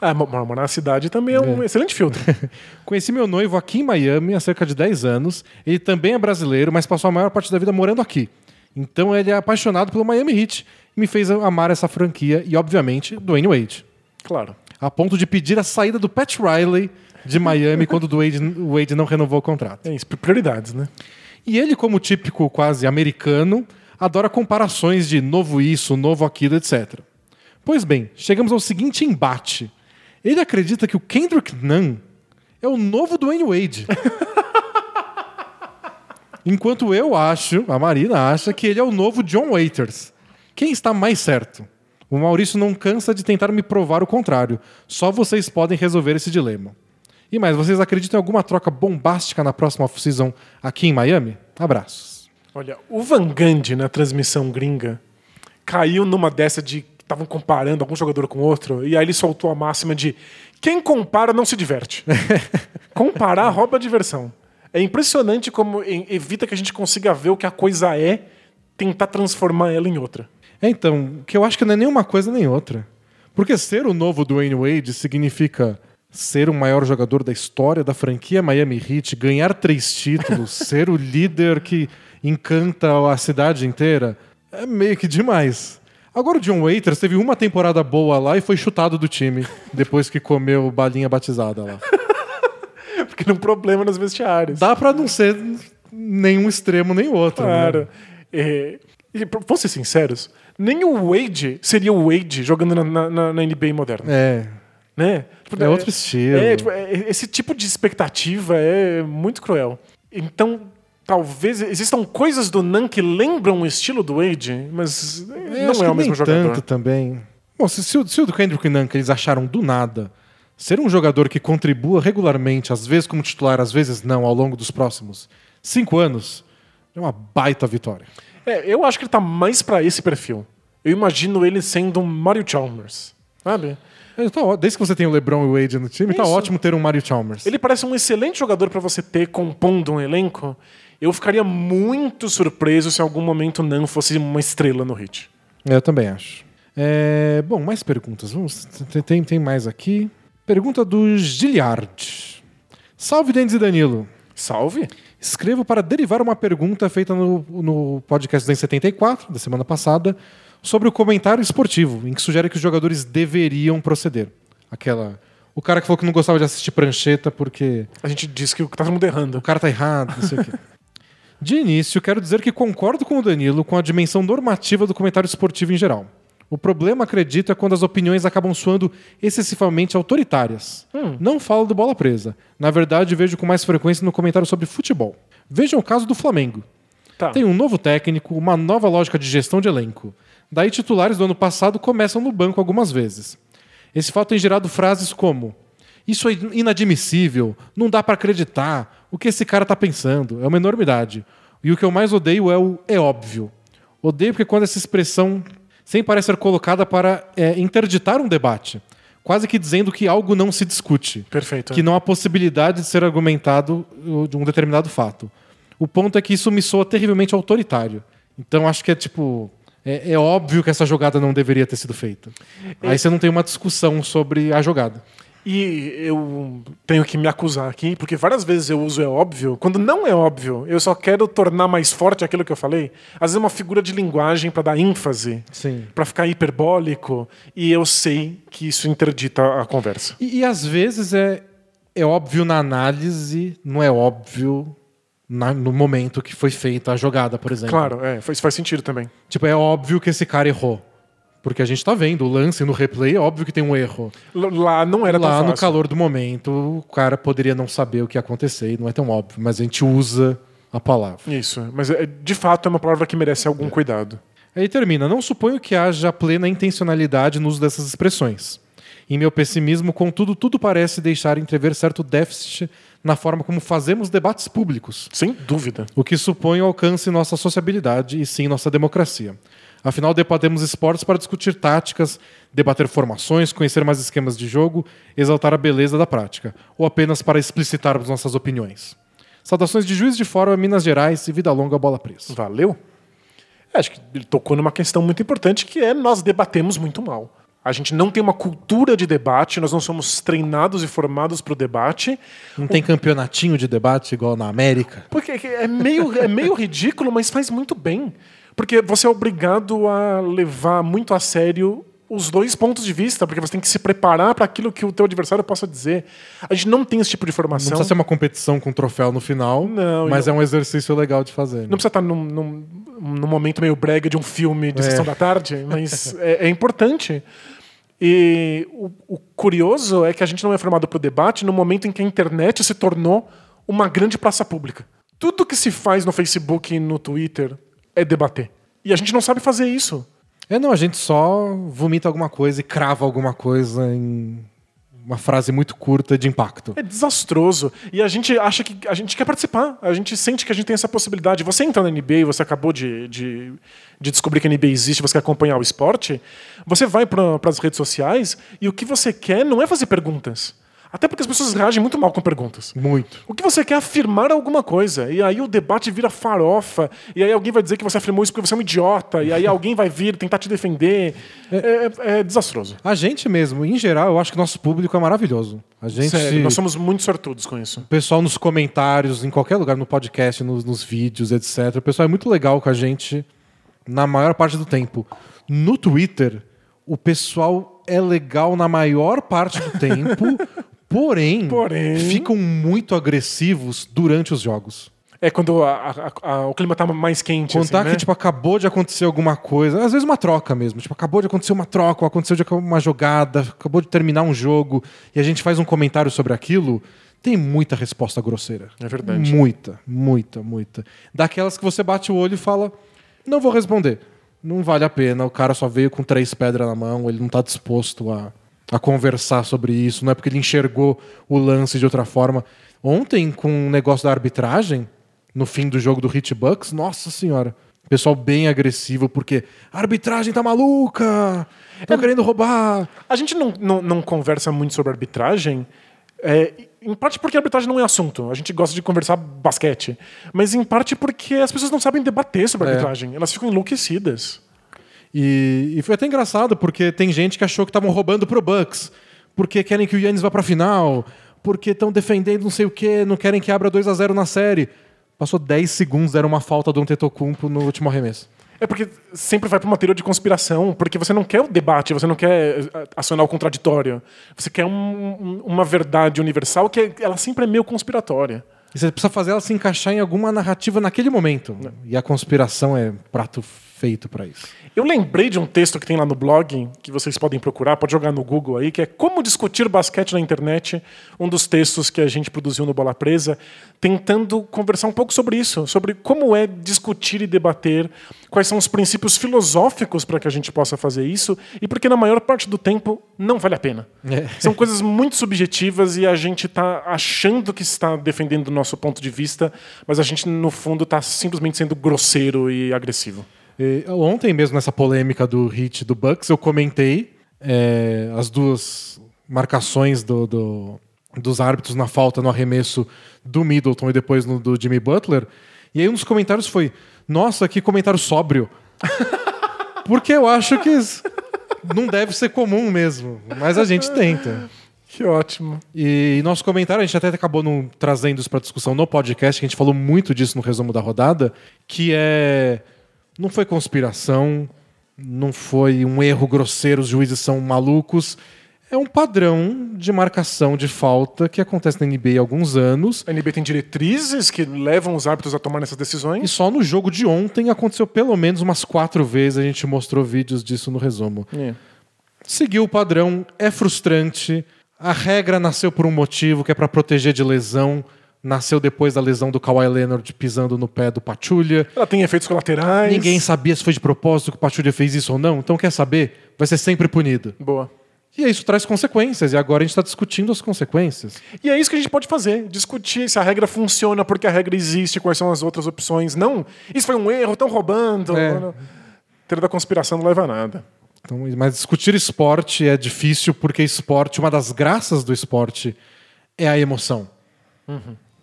Ah, mo- mo- morar na cidade também é um excelente filtro. (laughs) Conheci meu noivo aqui em Miami há cerca de 10 anos. Ele também é brasileiro, mas passou a maior parte da vida morando aqui. Então ele é apaixonado pelo Miami Heat e me fez amar essa franquia e, obviamente, Dwayne Wade. claro. A ponto de pedir a saída do Pat Riley de Miami quando o Wade, Wade não renovou o contrato. É isso, prioridades, né? E ele, como típico quase americano, adora comparações de novo isso, novo aquilo, etc. Pois bem, chegamos ao seguinte embate. Ele acredita que o Kendrick Nunn é o novo Dwayne Wade. (laughs) Enquanto eu acho, a Marina acha, que ele é o novo John Waiters. Quem está mais certo? O Maurício não cansa de tentar me provar o contrário. Só vocês podem resolver esse dilema. E mais, vocês acreditam em alguma troca bombástica na próxima off-season aqui em Miami? Abraços. Olha, o Van Gundy na transmissão gringa caiu numa dessa de que estavam comparando algum jogador com outro, e aí ele soltou a máxima de quem compara não se diverte. (laughs) Comparar rouba diversão. É impressionante como evita que a gente consiga ver o que a coisa é, tentar transformar ela em outra. É, então, que eu acho que não é nem uma coisa nem outra. Porque ser o novo Dwayne Wade significa ser o maior jogador da história da franquia Miami Heat, ganhar três títulos, (laughs) ser o líder que encanta a cidade inteira. É meio que demais. Agora o John Waiters teve uma temporada boa lá e foi chutado do time depois que comeu balinha batizada lá. (laughs) (laughs) Porque não problema nos vestiários. Dá pra não ser nenhum extremo nem outro. né? Claro. É, e, pra- vamos ser sinceros, nem o Wade seria o Wade jogando na, na- na- NBA moderna. É. né? Tipo, É outro estilo. é, tipo, é, esse tipo de expectativa é muito cruel. Então, talvez existam coisas do Nan que lembram o estilo do Wade, mas Eu não é o mesmo jogador. tanto também. Bom, se, se o, se o do Kendrick Nunn, que eles acharam do nada, ser um jogador que contribua regularmente, às vezes como titular, às vezes não, ao longo dos próximos cinco anos, é uma baita vitória. É, eu acho que ele tá mais pra esse perfil. Eu imagino ele sendo um Mario Chalmers, sabe? É, tá ó- Desde que você tem o LeBron e o Wade no time, tá Isso. ótimo ter um Mario Chalmers. Ele parece um excelente jogador pra você ter compondo um elenco. Eu ficaria muito surpreso se em algum momento não fosse uma estrela no hit. Eu também acho. É, bom, mais perguntas. Vamos, tem, tem mais aqui. Pergunta do Giliard. Salve, Dendes e Danilo. Salve? Escrevo para derivar uma pergunta feita no, no podcast da 74, da semana passada, sobre o comentário esportivo, em que sugere que os jogadores deveriam proceder. Aquela. O cara que falou que não gostava de assistir prancheta porque A gente disse que tá todo mundo errando. o cara tá errado, não sei o quê. De início, quero dizer que concordo com o Danilo com a dimensão normativa do comentário esportivo em geral. O problema, acredito, é quando as opiniões acabam soando excessivamente autoritárias. Não falo do bola presa. Na verdade, vejo com mais frequência no comentário sobre futebol. Vejam o caso do Flamengo. Tá. Tem um novo técnico, uma nova lógica de gestão de elenco. Daí, titulares do ano passado começam no banco algumas vezes. Esse fato tem gerado frases como: Isso é inadmissível, não dá pra acreditar, o que esse cara tá pensando, é uma enormidade. E o que eu mais odeio é o é óbvio. Odeio porque quando essa expressão sempre parece ser colocada para é, interditar um debate, quase que dizendo que algo não se discute Perfeito. que não há possibilidade de ser argumentado de um determinado fato. O ponto é que isso me soa terrivelmente autoritário. Então acho que é tipo. É, é óbvio que essa jogada não deveria ter sido feita. Aí você não tem uma discussão sobre a jogada. E eu tenho que me acusar aqui, porque várias vezes eu uso é óbvio. Quando não é óbvio, eu só quero tornar mais forte aquilo que eu falei. Às vezes é uma figura de linguagem para dar ênfase, para ficar hiperbólico, e eu sei que isso interdita a conversa. E, e às vezes é, é óbvio na análise, não é óbvio na- no momento que foi feita a jogada, por exemplo. Claro, é, isso faz sentido também. Tipo, é óbvio que esse cara errou. Porque a gente tá vendo o lance no replay, é óbvio que tem um erro. Lá não era Lá tão no fácil. calor do momento, o cara poderia não saber o que ia acontecer, e não é tão óbvio, mas a gente usa a palavra. Isso, mas é, de fato é uma palavra que merece algum cuidado. Aí termina. Não suponho que haja plena intencionalidade no uso dessas expressões. Em meu pessimismo, contudo, tudo parece deixar entrever certo déficit na forma como fazemos debates públicos, Sem dúvida. o que suponho alcance nossa sociabilidade e sim nossa democracia. Afinal, debatemos esportes para discutir táticas, debater formações, conhecer mais esquemas de jogo, exaltar a beleza da prática, ou apenas para explicitarmos nossas opiniões. Saudações de Juiz de Fora, Minas Gerais e vida longa bola presa. Valeu? É, Acho que ele tocou numa questão muito importante que é nós debatemos muito mal. A gente não tem uma cultura de debate, nós não somos treinados e formados para o debate. Não tem campeonatinho de debate igual na América? Porque é meio, é meio (laughs) ridículo, mas faz muito bem. Porque você é obrigado a levar muito a sério os dois pontos de vista, porque você tem que se preparar para aquilo que o teu adversário possa dizer. A gente não tem esse tipo de Não formação. precisa ser uma competição com troféu no final, Não, mas é um exercício legal de fazer. né? Não precisa estar num, num, num momento meio brega de um filme de É. sessão da tarde, mas (laughs) é, é importante. E o, o curioso é que a gente não é formado para o debate no momento em que a internet se tornou uma grande praça pública. Tudo que se faz no Facebook e no Twitter é debater. E a gente não sabe fazer isso. É, não, a gente só vomita alguma coisa e crava alguma coisa em uma frase muito curta de impacto. É desastroso. E a gente acha que a gente quer participar. A gente sente que a gente tem essa possibilidade. Você entra na NBA, você acabou de, de, de descobrir que a NBA existe, você quer acompanhar o esporte. Você vai para as redes sociais e o que você quer não é fazer perguntas. Até porque as pessoas reagem muito mal com perguntas. Muito. O que você quer é afirmar alguma coisa. E aí o debate vira farofa. E aí alguém vai dizer que você afirmou isso porque você é um idiota. E aí (laughs) alguém vai vir tentar te defender. É, é- é desastroso. A gente mesmo, em geral, eu acho que nosso público é maravilhoso. A gente. Sério, nós somos muito sortudos com isso. O pessoal nos comentários, em qualquer lugar, no podcast, nos, nos vídeos, etc. O pessoal é muito legal com a gente na maior parte do tempo. No Twitter, o pessoal é legal na maior parte do tempo, (laughs) porém, Porém- ficam muito agressivos durante os jogos. É quando a- a- a- o clima tá mais quente. Contar assim, né? que, tipo, acabou de acontecer alguma coisa, às vezes uma troca mesmo. Tipo, acabou de acontecer uma troca, ou aconteceu de uma jogada, acabou de terminar um jogo, e a gente faz um comentário sobre aquilo. tem muita resposta grosseira. É verdade. Muita, muita, muita. Daquelas que você bate o olho e fala: não vou responder. Não vale a pena, o cara só veio com três pedras na mão, ele não tá disposto a, a conversar sobre isso, não é porque ele enxergou o lance de outra forma. Ontem, com o negócio da arbitragem, no fim do jogo do Hitbucks, nossa senhora. Pessoal bem agressivo, porque a arbitragem tá maluca, estão querendo roubar. A gente não, não, não conversa muito sobre arbitragem, é, em parte porque a arbitragem não é assunto. A gente gosta de conversar basquete. Mas em parte porque as pessoas não sabem debater sobre É. arbitragem. Elas ficam enlouquecidas. E, e foi até engraçado, porque tem gente que achou que estavam roubando pro Bucks, porque querem que o Yannis vá pra final, porque estão defendendo não sei o quê, não querem que abra 2 a 0 na série. Passou 10 segundos, era uma falta do Antetokounmpo no último arremesso. É porque sempre vai para uma teoria de conspiração, porque você não quer o debate, você não quer eh, acionar o contraditório. Você quer um- um- uma verdade universal que é- ela sempre é meio conspiratória. E você precisa fazer ela se encaixar em alguma narrativa naquele momento. E a conspiração é prato feito pra isso. Eu lembrei de um texto que tem lá no blog, que vocês podem procurar, pode jogar no Google aí, que é Como Discutir Basquete na Internet, um dos textos que a gente produziu no Bola Presa, tentando conversar um pouco sobre isso, sobre como é discutir e debater, quais são os princípios filosóficos para que a gente possa fazer isso, e porque na maior parte do tempo não vale a pena. É. São coisas muito subjetivas e a gente está achando que está defendendo o nosso ponto de vista, mas a gente, no fundo, está simplesmente sendo grosseiro e agressivo. E, ontem mesmo, nessa polêmica do hit do Bucks, eu comentei é, as duas marcações do, do- dos árbitros na falta no arremesso do Middleton e depois no do Jimmy Butler. E aí um dos comentários foi: Nossa, que comentário sóbrio. (laughs) Porque eu acho que não deve ser comum mesmo, mas a gente tenta. Que ótimo. E nosso comentário, a gente até acabou trazendo isso para discussão no podcast, que a gente falou muito disso no resumo da rodada, que é não foi conspiração, não foi um erro grosseiro, os juízes são malucos. É um padrão de marcação de falta que acontece na NBA há alguns anos. A NBA tem diretrizes que levam os árbitros a tomar essas E decisões. só no jogo de ontem aconteceu pelo menos umas quatro vezes. A gente mostrou vídeos disso no resumo. É. seguiu o padrão, é frustrante. A regra nasceu por um motivo, que é para proteger de lesão. Nasceu depois da lesão do Kawhi Leonard pisando no pé do Pachulia. Ela tem efeitos colaterais. Ninguém sabia se foi de propósito que o Pachulia fez isso ou não. Então, quer saber? Vai ser sempre punido. Boa. E isso traz consequências. E agora a gente está discutindo as consequências. E é isso que a gente pode fazer. Discutir se a regra funciona, porque a regra existe, quais são as outras opções. Não, isso foi um erro, estão roubando. É. Da conspiração não leva a nada. Então, mas discutir esporte é difícil porque esporte, uma das graças do esporte é a emoção.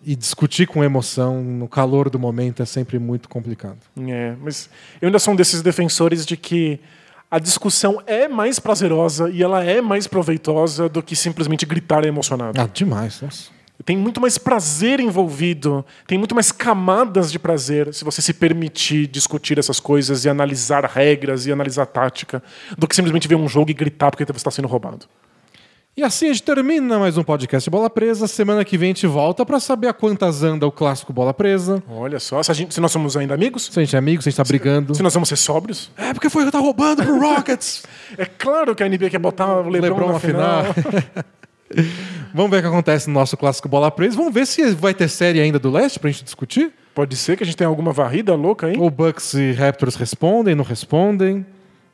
E discutir com emoção no calor do momento é sempre muito complicado. É, mas eu ainda sou um desses defensores de que a discussão é mais prazerosa e ela é mais proveitosa do que simplesmente gritar emocionado. Ah, demais. Nossa. Tem muito mais prazer envolvido, tem muito mais camadas de prazer se você se permitir discutir essas coisas e analisar regras e analisar tática, do que simplesmente ver um jogo e gritar porque você está sendo roubado. E assim a gente termina mais um podcast Bola Presa. Semana que vem a gente volta para saber a quantas anda o clássico Bola Presa. Olha só, se, gente- se nós somos ainda amigos, Se a gente é amigo, se a gente tá brigando. se nós vamos ser sóbrios. É porque foi que tá roubando pro Rockets. (laughs) É claro que a NBA quer botar o LeBron, LeBron na na final. (laughs) Vamos ver o que acontece no nosso clássico Bola Presa. Vamos ver se vai ter série ainda do leste pra gente discutir. Pode ser que a gente tenha alguma varrida louca aí. Ou Bucks e Raptors respondem, não respondem.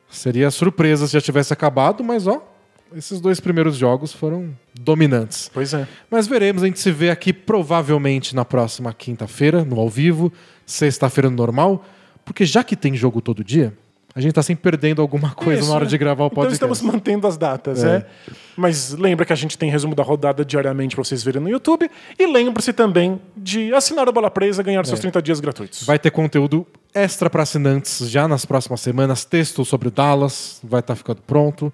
Seria surpresa se já tivesse acabado, mas ó, esses dois primeiros jogos foram dominantes. Pois é. Mas veremos, a gente se vê aqui provavelmente na próxima quinta-feira, no ao vivo, sexta-feira no normal, porque já que tem jogo todo dia, a gente tá sempre perdendo alguma coisa Isso, na hora né? de gravar o Então podcast. estamos mantendo as datas, É. é. Mas lembra que a gente tem resumo da rodada diariamente para vocês verem no YouTube. E lembre-se também de assinar o Bola Presa e ganhar seus 30 dias gratuitos. É. Vai ter conteúdo extra para assinantes já nas próximas semanas, texto sobre o Dallas, vai estar ficando pronto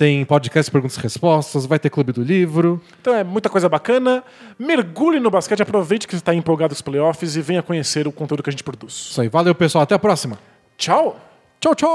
tem podcast perguntas e respostas, vai ter clube do livro. Então é muita coisa bacana. Mergulhe no basquete, aproveite que você está empolgado com os playoffs e venha conhecer o conteúdo que a gente produz. Isso aí. Valeu, pessoal. Até a próxima. Tchau. Tchau, tchau.